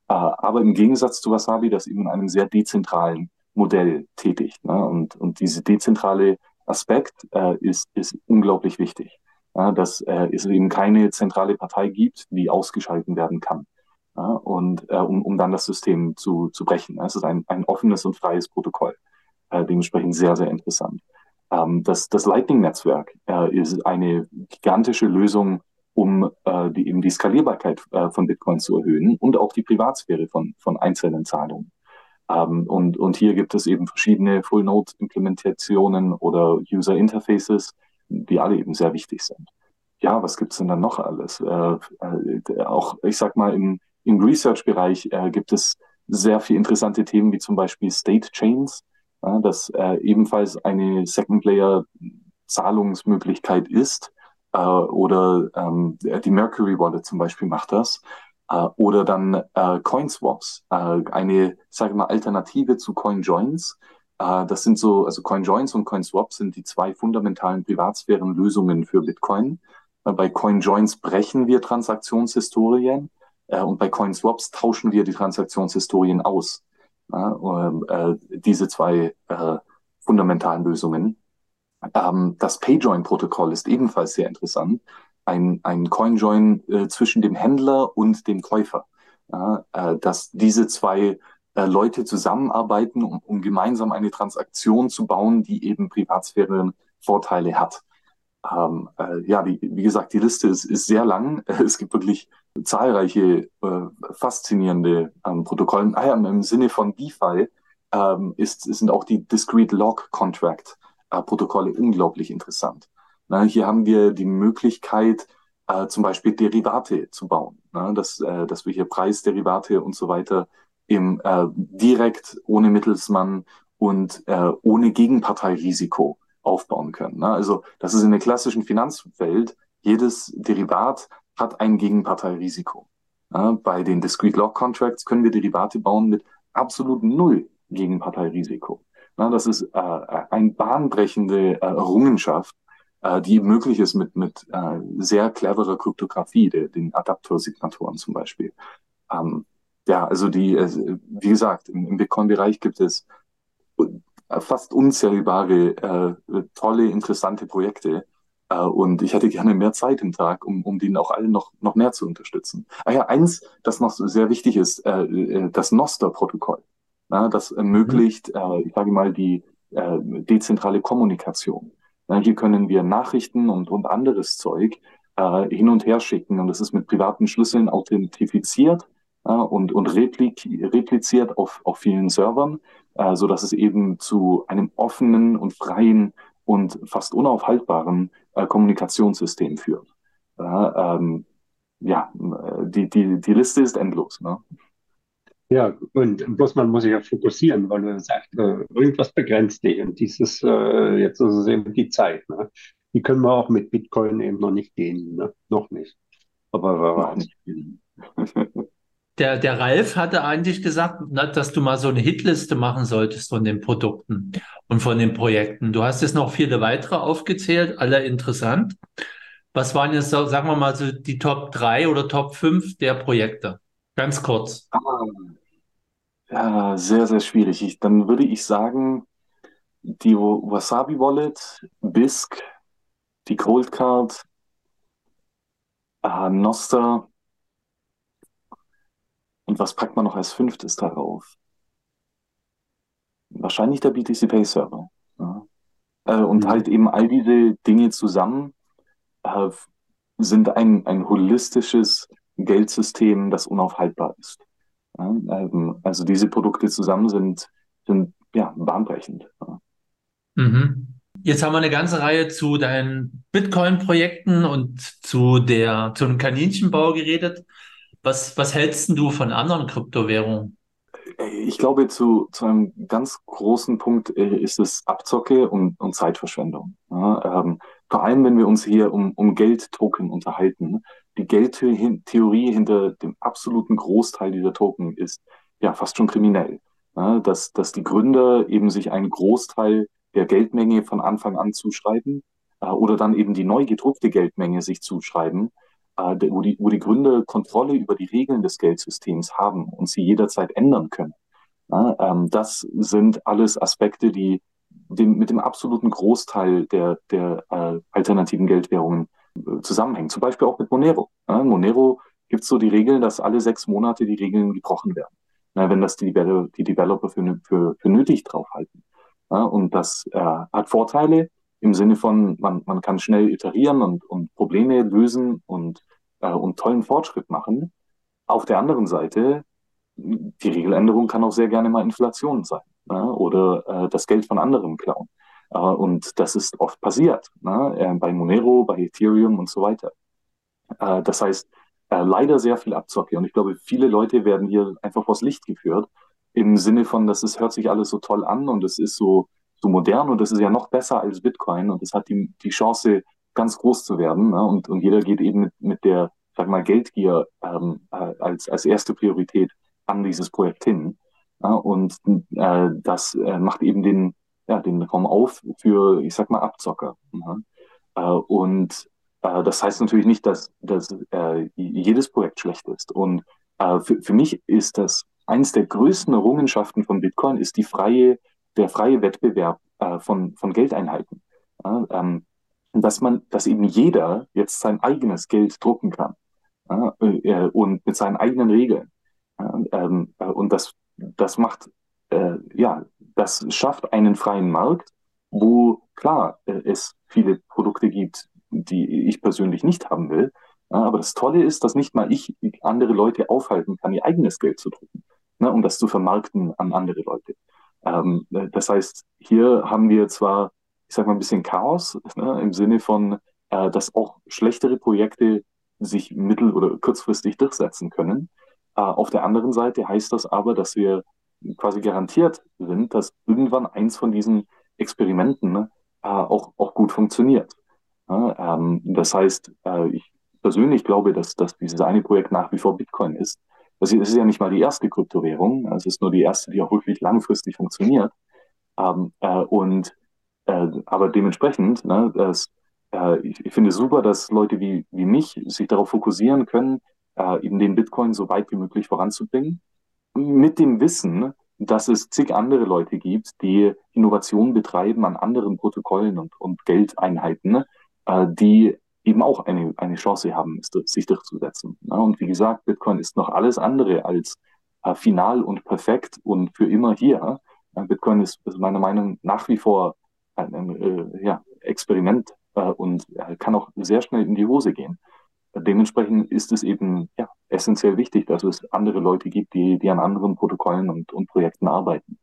aber im Gegensatz zu Wasabi, das eben in einem sehr dezentralen Modell tätigt. Und, und diese dezentrale Aspekt äh, ist, ist unglaublich wichtig. dass äh, es eben keine zentrale Partei gibt, die ausgeschalten werden kann. und um, um dann das System zu, zu brechen. Es ist ein, ein offenes und freies Protokoll äh, dementsprechend sehr, sehr interessant. Ähm, das das Lightning-Netzwerk äh, ist eine gigantische Lösung, um äh, die, eben die Skalierbarkeit äh, von Bitcoin zu erhöhen und auch die Privatsphäre von, von einzelnen Zahlungen. Ähm, und, und hier gibt es eben verschiedene Full-Node-Implementationen oder User-Interfaces, die alle eben sehr wichtig sind. Ja, was gibt's denn dann noch alles? Äh, äh, auch, ich sag mal, im, im Research-Bereich äh, gibt es sehr viele interessante Themen wie zum Beispiel State Chains ja, das äh, ebenfalls eine Second-Layer-Zahlungsmöglichkeit ist. Äh, oder ähm, die Mercury Wallet zum Beispiel macht das. Äh, oder dann äh, CoinSwaps, äh, eine, sage mal, Alternative zu CoinJoins. Äh, das sind so, also CoinJoins und CoinSwaps sind die zwei fundamentalen Privatsphären-Lösungen für Bitcoin. Äh, bei CoinJoins brechen wir Transaktionshistorien äh, und bei CoinSwaps tauschen wir die Transaktionshistorien aus ja, äh, diese zwei äh, fundamentalen Lösungen. Ähm, das PayJoin-Protokoll ist ebenfalls sehr interessant. Ein, ein CoinJoin äh, zwischen dem Händler und dem Käufer. Ja, äh, dass diese zwei äh, Leute zusammenarbeiten, um, um gemeinsam eine Transaktion zu bauen, die eben Privatsphären-Vorteile hat. Ähm, äh, ja, die, wie gesagt, die Liste ist, ist sehr lang. Es gibt wirklich zahlreiche äh, faszinierende ähm, Protokolle. Ah ja, im Sinne von DeFi ähm, ist, sind auch die Discrete Log Contract äh, Protokolle unglaublich interessant. Na, hier haben wir die Möglichkeit, äh, zum Beispiel Derivate zu bauen, na, dass, äh, dass wir hier Preisderivate und so weiter im, äh, direkt ohne Mittelsmann und äh, ohne Gegenparteirisiko aufbauen können. Ne? Also das ist in der klassischen Finanzwelt, jedes Derivat hat ein Gegenparteirisiko. Ja, bei den Discrete Log Contracts können wir Derivate bauen mit absolut null Gegenparteirisiko. Ja, das ist äh, eine bahnbrechende äh, Errungenschaft, äh, die möglich ist mit, mit äh, sehr cleverer Kryptographie, den Adaptersignaturen zum Beispiel. Ähm, ja, also die, äh, wie gesagt, im, Bitcoin-Bereich gibt es fast unzählbare, äh, tolle, interessante Projekte. Äh, und ich hätte gerne mehr Zeit im Tag, um, um den auch allen noch, noch mehr zu unterstützen. Ah ja, eins, das noch sehr wichtig ist, äh, äh das Noster-Protokoll. Das ermöglicht, mhm. äh, ich sage mal, die äh, dezentrale Kommunikation. Hier können wir Nachrichten und, und anderes Zeug äh, hin und her schicken und das ist mit privaten Schlüsseln authentifiziert ja, und, und repliziert auf, auf vielen Servern äh, so dass es eben zu einem offenen und freien und fast unaufhaltbaren äh, Kommunikationssystem führt. Ja, ähm, ja, die, die, die Liste ist endlos. Ne? Ja, und bloß man muss sich ja fokussieren, weil man sagt, äh, irgendwas begrenzt dich. Und dieses, äh, jetzt ist es eben die Zeit. Ne? Die können wir auch mit Bitcoin eben noch nicht gehen. Ne? Noch nicht. Aber noch nicht. der, der Ralf hatte eigentlich gesagt, dass du mal so eine Hitliste machen solltest von den Produkten und von den Projekten. Du hast jetzt noch viele weitere aufgezählt, alle interessant. Was waren jetzt, sagen wir mal, so die Top 3 oder Top 5 der Projekte? Ganz kurz. Ah, ja, sehr, sehr schwierig. Ich, dann würde ich sagen, die Wasabi Wallet, BISC, die Cold Card, äh, Noster Und was packt man noch als fünftes darauf? Wahrscheinlich der BTC Pay Server. Ja. Äh, und mhm. halt eben all diese Dinge zusammen äh, sind ein, ein holistisches Geldsystem, das unaufhaltbar ist. Ähm, also diese Produkte zusammen sind, sind ja, bahnbrechend. Mhm. Jetzt haben wir eine ganze Reihe zu deinen Bitcoin-Projekten und zu der, zu dem Kaninchenbau geredet. Was, was hältst du von anderen Kryptowährungen? Ich glaube, zu, zu einem ganz großen Punkt äh, ist es Abzocke und, und Zeitverschwendung. Ja, ähm, vor allem, wenn wir uns hier um, um Geldtoken unterhalten. Die Geldtheorie hinter dem absoluten Großteil dieser Token ist ja fast schon kriminell. Ja, dass, dass die Gründer eben sich einen Großteil der Geldmenge von Anfang an zuschreiben äh, oder dann eben die neu gedruckte Geldmenge sich zuschreiben, äh, wo, die, wo die Gründer Kontrolle über die Regeln des Geldsystems haben und sie jederzeit ändern können. Ja, ähm, das sind alles Aspekte, die dem, mit dem absoluten Großteil der, der äh, alternativen Geldwährungen äh, zusammenhängen. Zum Beispiel auch mit Monero. Ja, Monero gibt es so die Regeln, dass alle sechs Monate die Regeln gebrochen werden, na, wenn das die, die Developer für, für, für nötig draufhalten. Ja, und das äh, hat Vorteile im Sinne von, man, man kann schnell iterieren und, und Probleme lösen und, äh, und tollen Fortschritt machen. Auf der anderen Seite, die Regeländerung kann auch sehr gerne mal Inflation sein ja, oder äh, das Geld von anderen klauen. Äh, und das ist oft passiert ne, äh, bei Monero, bei Ethereum und so weiter. Äh, das heißt, äh, leider sehr viel Abzocke. Und ich glaube, viele Leute werden hier einfach vors Licht geführt im Sinne von, dass es hört sich alles so toll an und es ist so, so modern und es ist ja noch besser als Bitcoin und es hat die, die Chance, ganz groß zu werden. Ne? Und, und jeder geht eben mit, mit der, sag mal, Geldgier ähm, äh, als, als erste Priorität an dieses Projekt hin. Ja? Und äh, das äh, macht eben den, ja, den Raum auf für, ich sag mal, Abzocker. Ne? Äh, und äh, das heißt natürlich nicht, dass, dass äh, jedes Projekt schlecht ist. Und äh, für, für mich ist das eines der größten Errungenschaften von Bitcoin ist die freie, der freie Wettbewerb äh, von, von Geldeinheiten. Ja, ähm, dass man, dass eben jeder jetzt sein eigenes Geld drucken kann ja, äh, und mit seinen eigenen Regeln. Ja, ähm, äh, und das, das macht, äh, ja, das schafft einen freien Markt, wo klar äh, es viele Produkte gibt, die ich persönlich nicht haben will. aber das Tolle ist, dass nicht mal ich andere Leute aufhalten kann, ihr eigenes Geld zu drucken ne, um das zu vermarkten an andere Leute. Ähm, das heißt, hier haben wir zwar, ich sag mal, ein bisschen Chaos ne, im Sinne von, äh, dass auch schlechtere Projekte sich mittel- oder kurzfristig durchsetzen können. Äh, auf der anderen Seite heißt das aber, dass wir quasi garantiert sind, dass irgendwann eins von diesen Experimenten ne, äh, auch, auch gut funktioniert. Ja, ähm, das heißt, äh, ich persönlich glaube, dass, dass dieses eine Projekt nach wie vor Bitcoin ist. Das ist ja nicht mal die erste Kryptowährung, es ist nur die erste, die auch wirklich langfristig funktioniert. Ähm, äh, und äh, aber dementsprechend, ne, das, äh, ich, ich finde super, dass Leute wie, wie mich sich darauf fokussieren können, äh, eben den Bitcoin so weit wie möglich voranzubringen. Mit dem Wissen, dass es zig andere Leute gibt, die Innovation betreiben an anderen Protokollen und, und Geldeinheiten, äh, die eben auch eine, eine Chance haben, sich durchzusetzen. Und wie gesagt, Bitcoin ist noch alles andere als äh, final und perfekt und für immer hier. Bitcoin ist, ist meiner Meinung nach wie vor ein, ein äh, ja, Experiment äh, und kann auch sehr schnell in die Hose gehen. Dementsprechend ist es eben ja, essentiell wichtig, dass es andere Leute gibt, die, die an anderen Protokollen und, und Projekten arbeiten.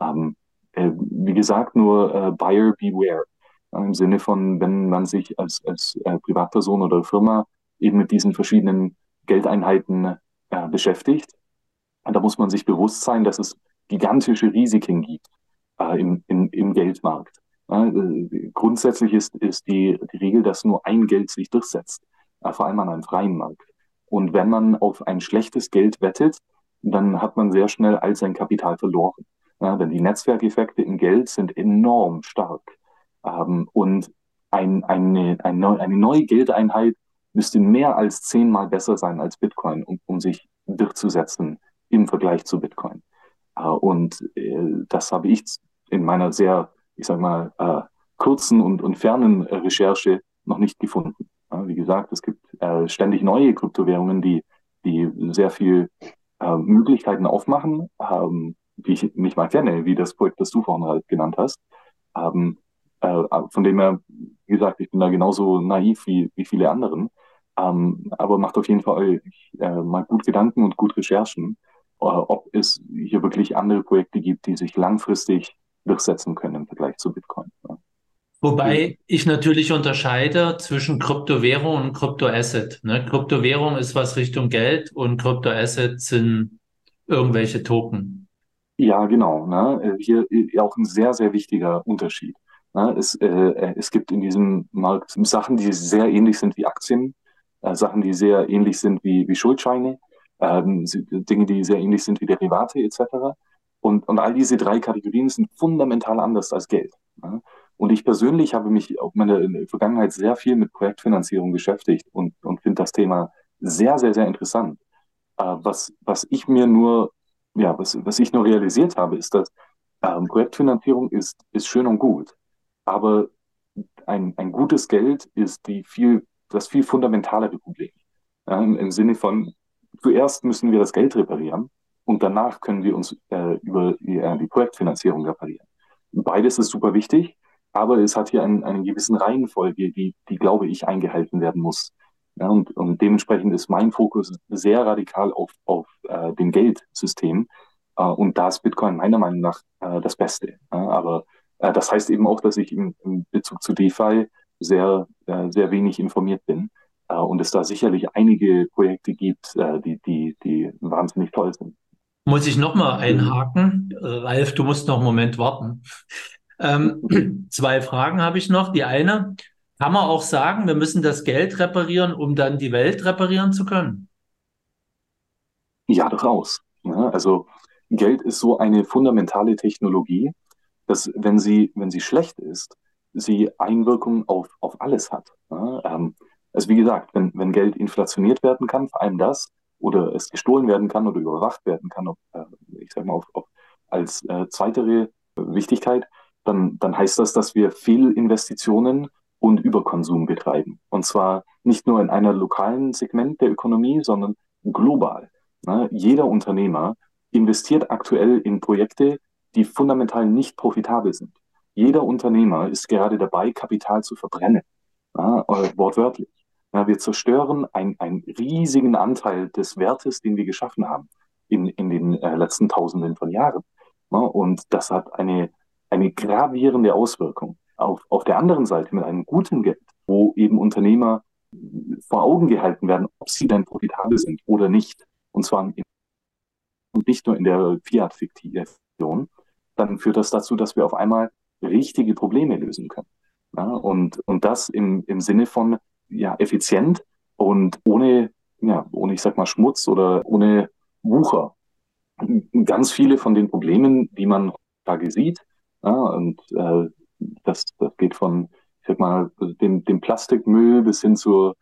Ähm, äh, wie gesagt, nur äh, Buyer beware. Im Sinne von, wenn man sich als, als äh, Privatperson oder Firma eben mit diesen verschiedenen Geldeinheiten äh, beschäftigt, da muss man sich bewusst sein, dass es gigantische Risiken gibt äh, im, im, im Geldmarkt. Äh, grundsätzlich ist, ist die, die Regel, dass nur ein Geld sich durchsetzt, äh, vor allem an einem freien Markt. Und wenn man auf ein schlechtes Geld wettet, dann hat man sehr schnell all sein Kapital verloren. Ja, denn die Netzwerkeffekte im Geld sind enorm stark. Ähm, und ein, eine, eine, eine neue Geldeinheit müsste mehr als zehnmal besser sein als Bitcoin, um, um sich durchzusetzen im Vergleich zu Bitcoin. Äh, und äh, das habe ich in meiner sehr, ich sag mal, äh, kurzen und, und fernen Recherche noch nicht gefunden. Wie gesagt, es gibt ständig neue Kryptowährungen, die, die sehr viel äh, Möglichkeiten aufmachen, ähm, wie ich mich mal kenne, wie das Projekt, das du vorhin halt genannt hast. Ähm, äh, von dem her, wie gesagt, ich bin da genauso naiv wie, wie viele anderen. Ähm, aber macht auf jeden Fall äh, mal gut Gedanken und gut Recherchen, äh, ob es hier wirklich andere Projekte gibt, die sich langfristig durchsetzen können im Vergleich zu Bitcoin. Ja. Wobei ich natürlich unterscheide zwischen Kryptowährung und Kryptoasset. Ne? Kryptowährung ist was Richtung Geld und Kryptoasset sind irgendwelche Token. Ja, genau. Ne? Hier auch ein sehr, sehr wichtiger Unterschied. Ne? Es, äh, es gibt in diesem Markt Sachen, die sehr ähnlich sind wie Aktien, äh, Sachen, die sehr ähnlich sind wie, wie Schuldscheine, ähm, Dinge, die sehr ähnlich sind wie Derivate etc. Und, und all diese drei Kategorien sind fundamental anders als Geld. Ne? Und ich persönlich habe mich auch in der Vergangenheit sehr viel mit Projektfinanzierung beschäftigt und, und finde das Thema sehr, sehr, sehr interessant. Äh, was, was ich mir nur, ja, was, was ich nur realisiert habe, ist, dass ähm, Projektfinanzierung ist, ist schön und gut. Aber ein, ein gutes Geld ist die viel, das viel fundamentalere Problem. Ja, im, im, Sinne von, zuerst müssen wir das Geld reparieren und danach können wir uns äh, über die, äh, die Projektfinanzierung reparieren. Beides ist super wichtig, aber es hat hier einen, einen gewissen Reihenfolge, die, die, glaube ich, eingehalten werden muss. Ja, und, und dementsprechend ist mein Fokus sehr radikal auf, auf äh, dem Geldsystem. Äh, und da ist Bitcoin meiner Meinung nach äh, das Beste. Ja, aber äh, das heißt eben auch, dass ich im, im Bezug zu DeFi sehr, äh, sehr wenig informiert bin. Äh, und es da sicherlich einige Projekte gibt, die, die, die wahnsinnig toll sind. Muss ich nochmal einhaken? Ralf, du musst noch einen Moment warten. Ähm, zwei Fragen habe ich noch. Die eine, kann man auch sagen, wir müssen das Geld reparieren, um dann die Welt reparieren zu können? Ja, durchaus. Ja, also Geld ist so eine fundamentale Technologie, dass wenn sie, wenn sie schlecht ist, sie Einwirkungen auf, auf alles hat. Ja, ähm, also wie gesagt, wenn, wenn Geld inflationiert werden kann, vor allem das, oder es gestohlen werden kann oder überwacht werden kann, ob, äh, ich sage mal, auf, auf, als äh, zweitere Wichtigkeit, dann, dann heißt das, dass wir Fehlinvestitionen und Überkonsum betreiben. Und zwar nicht nur in einer lokalen Segment der Ökonomie, sondern global. Ne? Jeder Unternehmer investiert aktuell in Projekte, die fundamental nicht profitabel sind. Jeder Unternehmer ist gerade dabei, Kapital zu verbrennen, ja, wortwörtlich. Ja, wir zerstören einen riesigen Anteil des Wertes, den wir geschaffen haben in, in den äh, letzten Tausenden von Jahren. Ja, und das hat eine eine gravierende Auswirkung. Auf, auf der anderen Seite mit einem guten Geld, wo eben Unternehmer vor Augen gehalten werden, ob sie denn profitabel sind oder nicht. Und zwar in, nicht nur in der Fiat-Fiktion, dann führt das dazu, dass wir auf einmal richtige Probleme lösen können. Ja, und, und das im, im Sinne von ja, effizient und ohne, ja, ohne, ich sag mal, Schmutz oder ohne Wucher. Ganz viele von den Problemen, die man heutzutage sieht, ja, und äh, das, das geht von, ich sag mal, dem, dem Plastikmüll bis hin zur,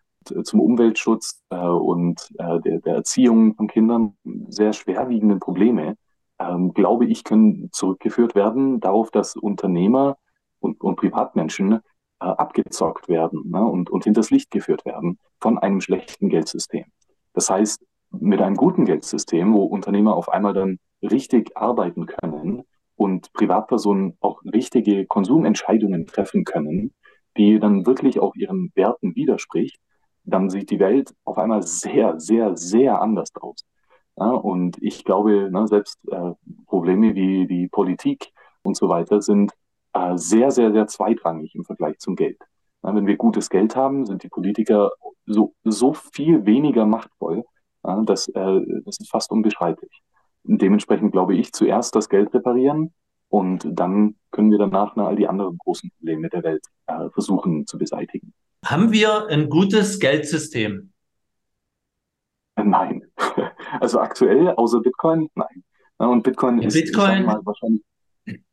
zum Umweltschutz äh, und äh, der, der Erziehung von Kindern sehr schwerwiegenden Probleme, ähm, glaube ich, können zurückgeführt werden darauf, dass Unternehmer und, und Privatmenschen äh, abgezockt werden ne, und, und hinters Licht geführt werden von einem schlechten Geldsystem. Das heißt, mit einem guten Geldsystem, wo Unternehmer auf einmal dann richtig arbeiten können, und Privatpersonen auch richtige Konsumentscheidungen treffen können, die dann wirklich auch ihren Werten widerspricht, dann sieht die Welt auf einmal sehr, sehr, sehr anders aus. Ja, und ich glaube, ne, selbst äh, Probleme wie die Politik und so weiter sind äh, sehr, sehr, sehr zweitrangig im Vergleich zum Geld. Ja, wenn wir gutes Geld haben, sind die Politiker so, so viel weniger machtvoll, ja, dass, äh, das ist fast unbeschreiblich. Dementsprechend glaube ich, zuerst das Geld reparieren und dann können wir danach all die anderen großen Probleme der Welt äh, versuchen zu beseitigen. Haben wir ein gutes Geldsystem? Äh, nein. Also aktuell, außer Bitcoin, nein. Und Bitcoin ist, Bitcoin, mal, wahrscheinlich.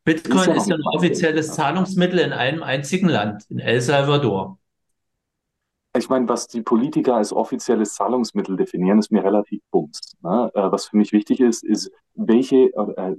Bitcoin ist ja, ist ja ein offizielles Zahlungsmittel in einem einzigen Land, in El Salvador. Ich meine, was die Politiker als offizielles Zahlungsmittel definieren, ist mir relativ bums. Ne? Äh, was für mich wichtig ist, ist, welche äh, äh,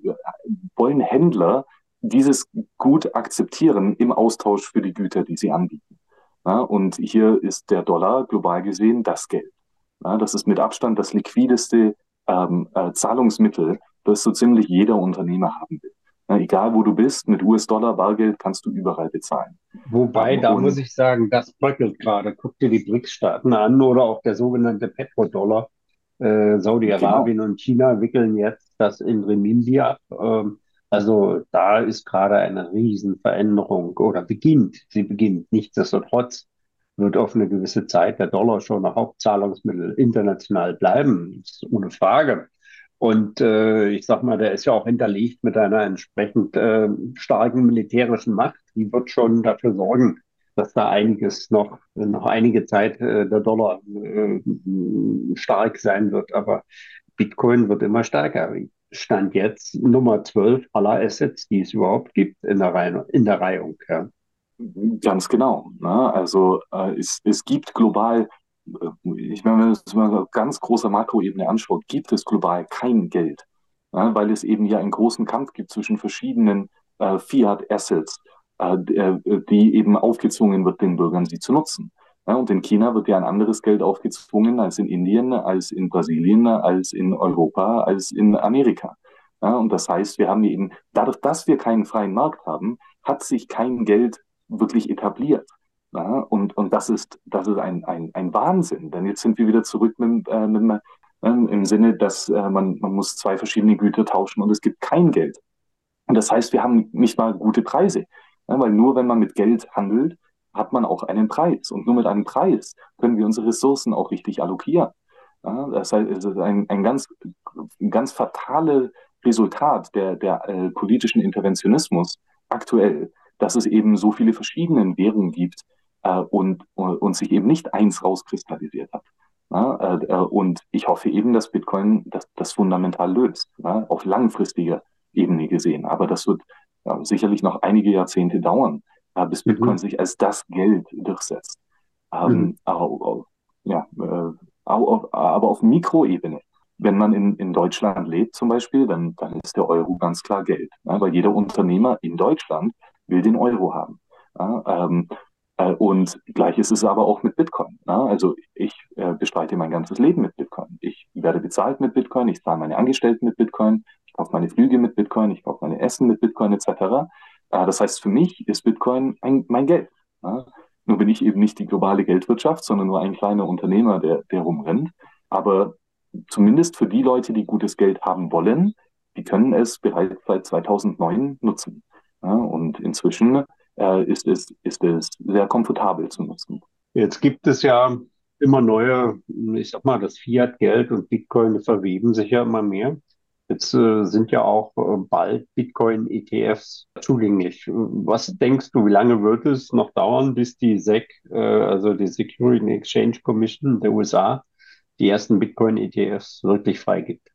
wollen Händler dieses Gut akzeptieren im Austausch für die Güter, die sie anbieten. Ne? Und hier ist der Dollar global gesehen das Geld. Ne? Das ist mit Abstand das liquideste ähm, äh, Zahlungsmittel, das so ziemlich jeder Unternehmer haben will. Na, egal wo du bist, mit US-Dollar, Bargeld kannst du überall bezahlen. Wobei, da muss ich sagen, das bröckelt gerade. Guck dir die BRICS-Staaten an oder auch der sogenannte Petrodollar. Äh, Saudi-Arabien genau. und China wickeln jetzt das in Renminbi ab. Ähm, also da ist gerade eine Riesenveränderung oder beginnt. Sie beginnt. Nichtsdestotrotz wird auf eine gewisse Zeit der Dollar schon ein Hauptzahlungsmittel international bleiben. Das ist ohne Frage. Und äh, ich sag mal, der ist ja auch hinterlegt mit einer entsprechend äh, starken militärischen Macht. Die wird schon dafür sorgen, dass da einiges noch, noch einige Zeit äh, der Dollar äh, stark sein wird. Aber Bitcoin wird immer stärker. Stand jetzt Nummer 12 aller Assets, die es überhaupt gibt in der, Reihe, in der Reihung. Ja. Ganz genau. Ne? Also äh, es, es gibt global ich meine, wenn man das mal auf ganz großer Makroebene anschaut, gibt es global kein Geld, ja, weil es eben hier einen großen Kampf gibt zwischen verschiedenen äh, Fiat-Assets, äh, äh, die eben aufgezwungen wird, den Bürgern sie zu nutzen. Ja, und in China wird ja ein anderes Geld aufgezwungen als in Indien, als in Brasilien, als in Europa, als in Amerika. Ja, und das heißt, wir haben eben, dadurch, dass wir keinen freien Markt haben, hat sich kein Geld wirklich etabliert. Ja, und, und das ist, das ist ein, ein, ein Wahnsinn, denn jetzt sind wir wieder zurück mit, äh, mit, äh, im Sinne, dass äh, man, man muss zwei verschiedene Güter tauschen und es gibt kein Geld. Und das heißt, wir haben nicht mal gute Preise, ja, weil nur wenn man mit Geld handelt, hat man auch einen Preis. Und nur mit einem Preis können wir unsere Ressourcen auch richtig allokieren. Ja, das heißt, es ist ein, ein ganz, ganz fatales Resultat der, der äh, politischen Interventionismus aktuell, dass es eben so viele verschiedene Währungen gibt, äh, und, und sich eben nicht eins rauskristallisiert hat. Ja, äh, äh, und ich hoffe eben, dass Bitcoin das, das fundamental löst, ja, auf langfristiger Ebene gesehen. Aber das wird ja, sicherlich noch einige Jahrzehnte dauern, äh, bis mhm. Bitcoin mhm. sich als das Geld durchsetzt. Ähm, mhm. aber, ja, äh, aber, aber auf Mikroebene, wenn man in, in Deutschland lebt zum Beispiel, dann, dann ist der Euro ganz klar Geld. Ja, weil jeder Unternehmer in Deutschland will den Euro haben. Ja, ähm, äh, und gleich ist es aber auch mit Bitcoin. Ne? Also ich äh, bestreite mein ganzes Leben mit Bitcoin. Ich werde bezahlt mit Bitcoin, ich zahle meine Angestellten mit Bitcoin, ich kaufe meine Flüge mit Bitcoin, ich kaufe meine Essen mit Bitcoin etc. Äh, das heißt, für mich ist Bitcoin ein, mein Geld. Ne? Nur bin ich eben nicht die globale Geldwirtschaft, sondern nur ein kleiner Unternehmer, der, der rumrennt. Aber zumindest für die Leute, die gutes Geld haben wollen, die können es bereits seit 2009 nutzen. Ja, und inzwischen äh, ist, es, ist es sehr komfortabel zu nutzen. Jetzt gibt es ja immer neue, ich sag mal, das Fiat-Geld und Bitcoin verweben sich ja immer mehr. Jetzt äh, sind ja auch äh, bald Bitcoin-ETFs zugänglich. Was denkst du, wie lange wird es noch dauern, bis die SEC, äh, also die Security and Exchange Commission der USA, die ersten Bitcoin-ETFs wirklich freigibt?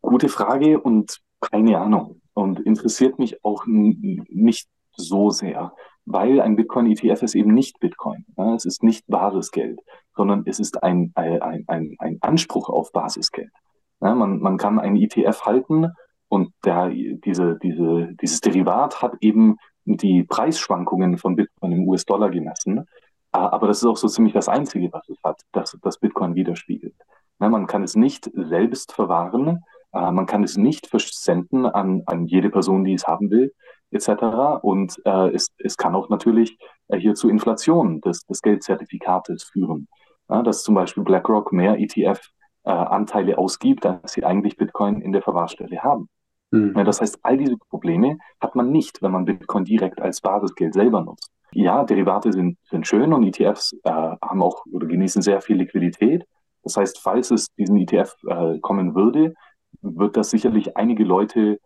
Gute Frage und keine Ahnung und interessiert mich auch nicht so sehr, weil ein Bitcoin-ETF ist eben nicht Bitcoin. Ja, es ist nicht wahres Geld, sondern es ist ein, ein, ein, ein Anspruch auf Basisgeld. Ja, man, man kann einen ETF halten und der, diese, diese, dieses Derivat hat eben die Preisschwankungen von Bitcoin im US-Dollar gemessen. Aber das ist auch so ziemlich das Einzige, was es hat, das, das Bitcoin widerspiegelt. Ja, man kann es nicht selbst verwahren, äh, man kann es nicht versenden an, an jede Person, die es haben will, etc. Und äh, es, es kann auch natürlich äh, hier zu Inflation des, des Geldzertifikates führen. Ja, dass zum Beispiel BlackRock mehr ETF-Anteile äh, ausgibt, als sie eigentlich Bitcoin in der Verwahrstelle haben. Mhm. Ja, das heißt, all diese Probleme hat man nicht, wenn man Bitcoin direkt als Basisgeld selber nutzt. Ja, Derivate sind, sind schön und ETFs äh, haben auch oder genießen sehr viel Liquidität. Das heißt, falls es diesen ETF äh, kommen würde, wird das sicherlich einige Leute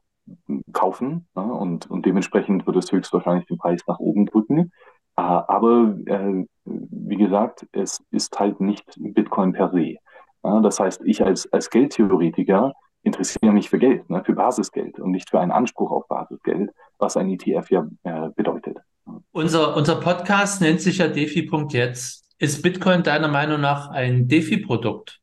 kaufen ne? und, und dementsprechend wird es höchstwahrscheinlich den Preis nach oben drücken. Äh, aber äh, wie gesagt, es ist halt nicht Bitcoin per se. Ja, das heißt, ich als, als Geldtheoretiker interessiere mich für Geld, ne, für Basisgeld und nicht für einen Anspruch auf Basisgeld, was ein ETF ja äh, bedeutet. Unser, unser Podcast nennt sich ja Defi.jetzt. Ist Bitcoin deiner Meinung nach ein Defi-Produkt?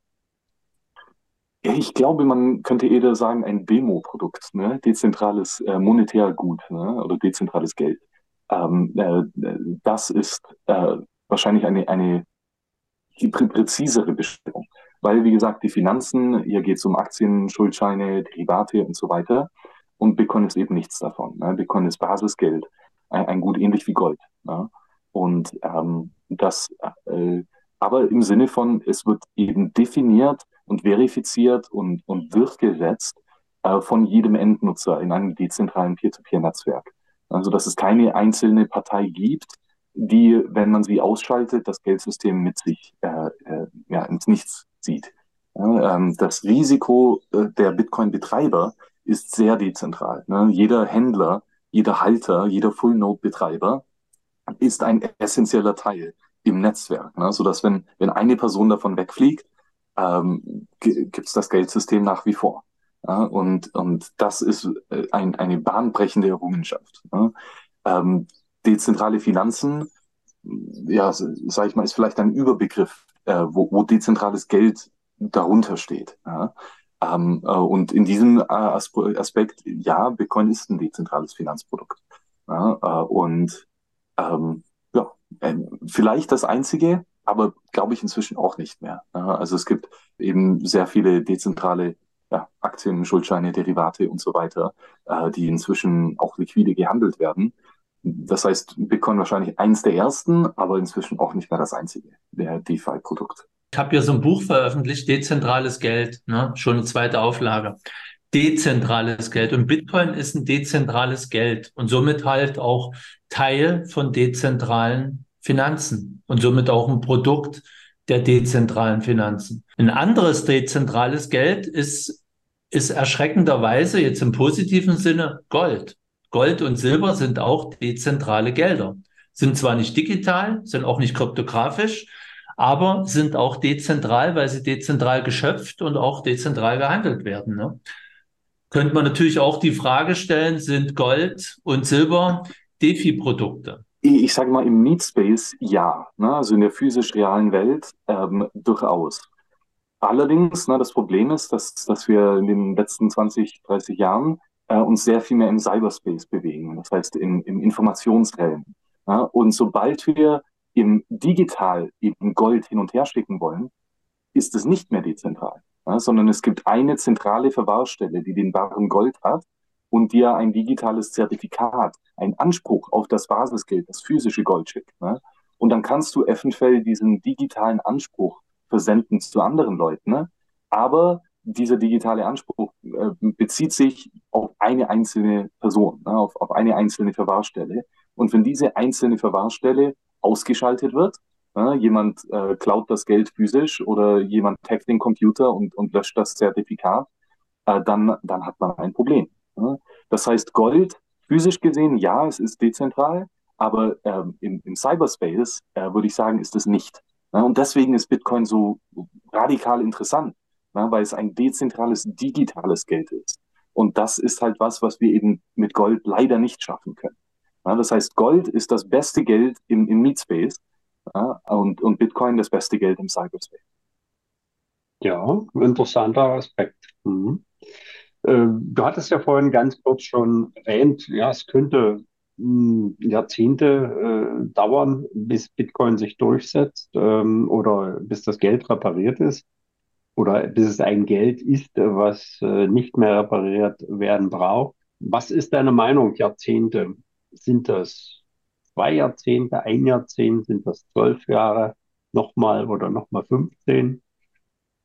Ich glaube, man könnte eher sagen, ein Demo-Produkt, ne? dezentrales äh, Monetärgut ne? oder dezentrales Geld. Ähm, äh, das ist äh, wahrscheinlich eine, eine präzisere Bestellung, weil, wie gesagt, die Finanzen, hier geht es um Aktien, Schuldscheine, Derivate und so weiter. Und Bitcoin ist eben nichts davon. Ne? Bitcoin ist Basisgeld, ein, ein, Gut ähnlich wie Gold. Ne? Und ähm, das, äh, aber im Sinne von, es wird eben definiert und verifiziert und, und durchgesetzt äh, von jedem Endnutzer in einem dezentralen Peer-to-Peer-Netzwerk. Also, dass es keine einzelne Partei gibt, die, wenn man sie ausschaltet, das Geldsystem mit sich äh, äh, ja, ins Nichts zieht. Ja, ähm, das Risiko äh, der Bitcoin-Betreiber ist sehr dezentral. Ne? Jeder Händler, jeder Halter, jeder Full-Node-Betreiber ist ein essentieller Teil im Netzwerk, ne? sodass wenn, wenn eine Person davon wegfliegt, ähm, gibt es das Geldsystem nach wie vor. Ja? Und, und das ist äh, ein, eine bahnbrechende Errungenschaft. Ne? Ähm, dezentrale Finanzen, ja, sage ich mal, ist vielleicht ein Überbegriff, äh, wo, wo dezentrales Geld darunter steht. Ja? Ähm, äh, und in diesem äh, Aspekt, ja, Bitcoin ist ein dezentrales Finanzprodukt. Ja? Äh, und ähm, ja, äh, vielleicht das einzige, aber glaube ich inzwischen auch nicht mehr. Ja? Also es gibt eben sehr viele dezentrale ja, Aktien, Schuldscheine, Derivate und so weiter, äh, die inzwischen auch liquide gehandelt werden. Das heißt, Bitcoin wahrscheinlich eins der ersten, aber inzwischen auch nicht mehr das einzige der DeFi-Produkt. Ich habe hier so ein Buch veröffentlicht, Dezentrales Geld, ne? schon eine zweite Auflage. Dezentrales Geld. Und Bitcoin ist ein dezentrales Geld und somit halt auch Teil von dezentralen Finanzen und somit auch ein Produkt der dezentralen Finanzen. Ein anderes dezentrales Geld ist, ist erschreckenderweise jetzt im positiven Sinne Gold. Gold und Silber sind auch dezentrale Gelder. Sind zwar nicht digital, sind auch nicht kryptografisch, aber sind auch dezentral, weil sie dezentral geschöpft und auch dezentral gehandelt werden. Ne? Könnte man natürlich auch die Frage stellen, sind Gold und Silber DeFi-Produkte? Ich sage mal, im Need Space ja, ne? also in der physisch-realen Welt ähm, durchaus. Allerdings, ne, das Problem ist, dass, dass wir in den letzten 20, 30 Jahren äh, uns sehr viel mehr im Cyberspace bewegen, das heißt im, im Informationsrealm. Ja? Und sobald wir im Digital eben Gold hin und her schicken wollen, ist es nicht mehr dezentral, ja? sondern es gibt eine zentrale Verwahrstelle, die den Barren Gold hat und dir ein digitales Zertifikat, ein Anspruch auf das Basisgeld, das physische Gold schickt. Ne? Und dann kannst du eventuell diesen digitalen Anspruch versenden zu anderen Leuten. Ne? Aber dieser digitale Anspruch äh, bezieht sich auf eine einzelne Person, ne, auf, auf eine einzelne Verwahrstelle. Und wenn diese einzelne Verwahrstelle ausgeschaltet wird, ne, jemand äh, klaut das Geld physisch oder jemand hackt den Computer und, und löscht das Zertifikat, äh, dann, dann hat man ein Problem. Ne? Das heißt, Gold, physisch gesehen, ja, es ist dezentral, aber ähm, im, im Cyberspace äh, würde ich sagen, ist es nicht. Ne? Und deswegen ist Bitcoin so radikal interessant ne, weil es ein dezentrales, digitales Geld ist. Und das ist halt was, was wir eben mit Gold leider nicht schaffen können. Das heißt, Gold ist das beste Geld im, im Meatspace und, und Bitcoin das beste Geld im Cyberspace. Ja, interessanter Aspekt. Mhm. Äh, du hattest ja vorhin ganz kurz schon erwähnt, ja, es könnte hm, Jahrzehnte äh, dauern, bis Bitcoin sich durchsetzt ähm, oder bis das Geld repariert ist oder bis es ein Geld ist, was äh, nicht mehr repariert werden braucht. Was ist deine Meinung? Jahrzehnte? Sind das zwei Jahrzehnte, ein Jahrzehnt? Sind das zwölf Jahre nochmal oder nochmal 15?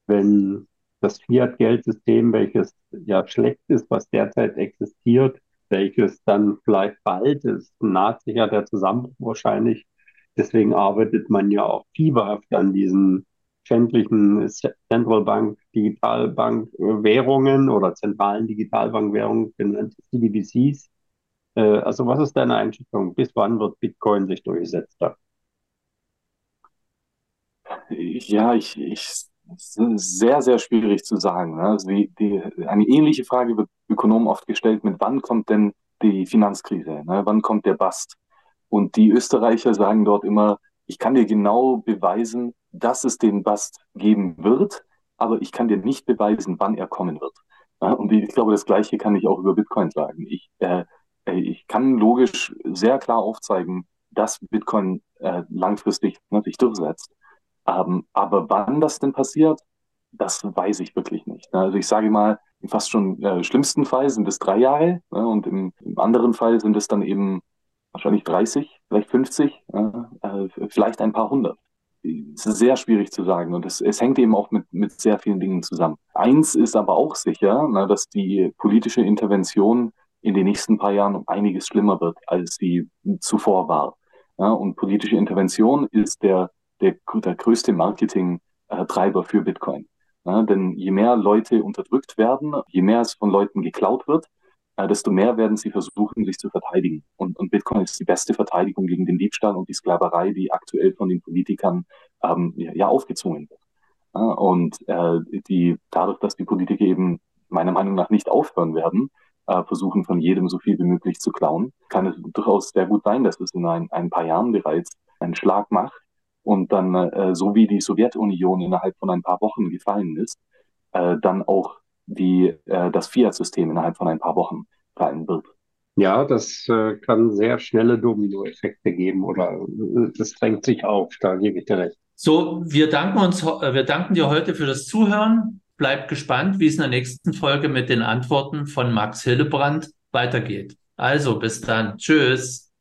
Wenn das Fiat-Geldsystem, welches ja schlecht ist, was derzeit existiert, welches dann vielleicht bald ist, naht sich ja der Zusammenbruch wahrscheinlich. Deswegen arbeitet man ja auch fieberhaft an diesen schändlichen Central Bank Digitalbank Währungen oder zentralen Digitalbankwährungen genannt CDBCs. Äh, also was ist deine Einschätzung? Bis wann wird Bitcoin sich durchsetzen? Ja, ich, ich sehr, sehr schwierig zu sagen. Ne? Also die, die, eine ähnliche Frage wird Ökonomen oft gestellt mit wann kommt denn die Finanzkrise? Ne? Wann kommt der Bust? Und die Österreicher sagen dort immer, ich kann dir genau beweisen, dass es den Bust geben wird, aber ich kann dir nicht beweisen, wann er kommen wird. Ja, und ich glaube, das Gleiche kann ich auch über Bitcoin sagen. Ich, äh, äh, ich kann logisch sehr klar aufzeigen, dass Bitcoin äh, langfristig ne, sich durchsetzt. Ähm, aber wann das denn passiert, das weiß ich wirklich nicht. Also ich sage mal, im fast schon äh, schlimmsten Fall sind es drei Jahre ne, und im, im, anderen Fall sind es dann eben wahrscheinlich 30, vielleicht 50, äh, vielleicht ein paar hundert. Es ist sehr schwierig zu sagen und es, es hängt eben auch mit, mit sehr vielen Dingen zusammen. Eins ist aber auch sicher, na, dass die politische Intervention in den nächsten paar Jahren um einiges schlimmer wird, als sie zuvor war. Ja, und politische Intervention ist der, der, der größte Marketing-Treiber für Bitcoin. Ja, denn je mehr Leute unterdrückt werden, je mehr es von Leuten geklaut wird, äh, desto mehr werden sie versuchen, sich zu verteidigen. Und, und, Bitcoin ist die beste Verteidigung gegen den Diebstahl und die Sklaverei, die aktuell von den Politikern ähm, ja, aufgezwungen wird. Ja, und äh, die, dadurch, dass die Politiker eben meiner Meinung nach nicht aufhören werden, äh, versuchen von jedem so viel wie möglich zu klauen, kann es durchaus sehr gut sein, dass es in ein, ein paar Jahren bereits einen Schlag macht und dann, äh, so wie die Sowjetunion innerhalb von ein paar Wochen gefallen ist, äh, dann auch die, äh, das Fiat-System innerhalb von ein paar Wochen fallen wird. Ja, das äh, kann sehr schnelle Dominoeffekte geben oder äh, das drängt sich auf, da gebe ich dir recht. So, wir danken uns, äh, wir danken dir heute für das Zuhören. Bleibt gespannt, wie es in der nächsten Folge mit den Antworten von Max Hillebrand weitergeht. Also bis dann. Tschüss.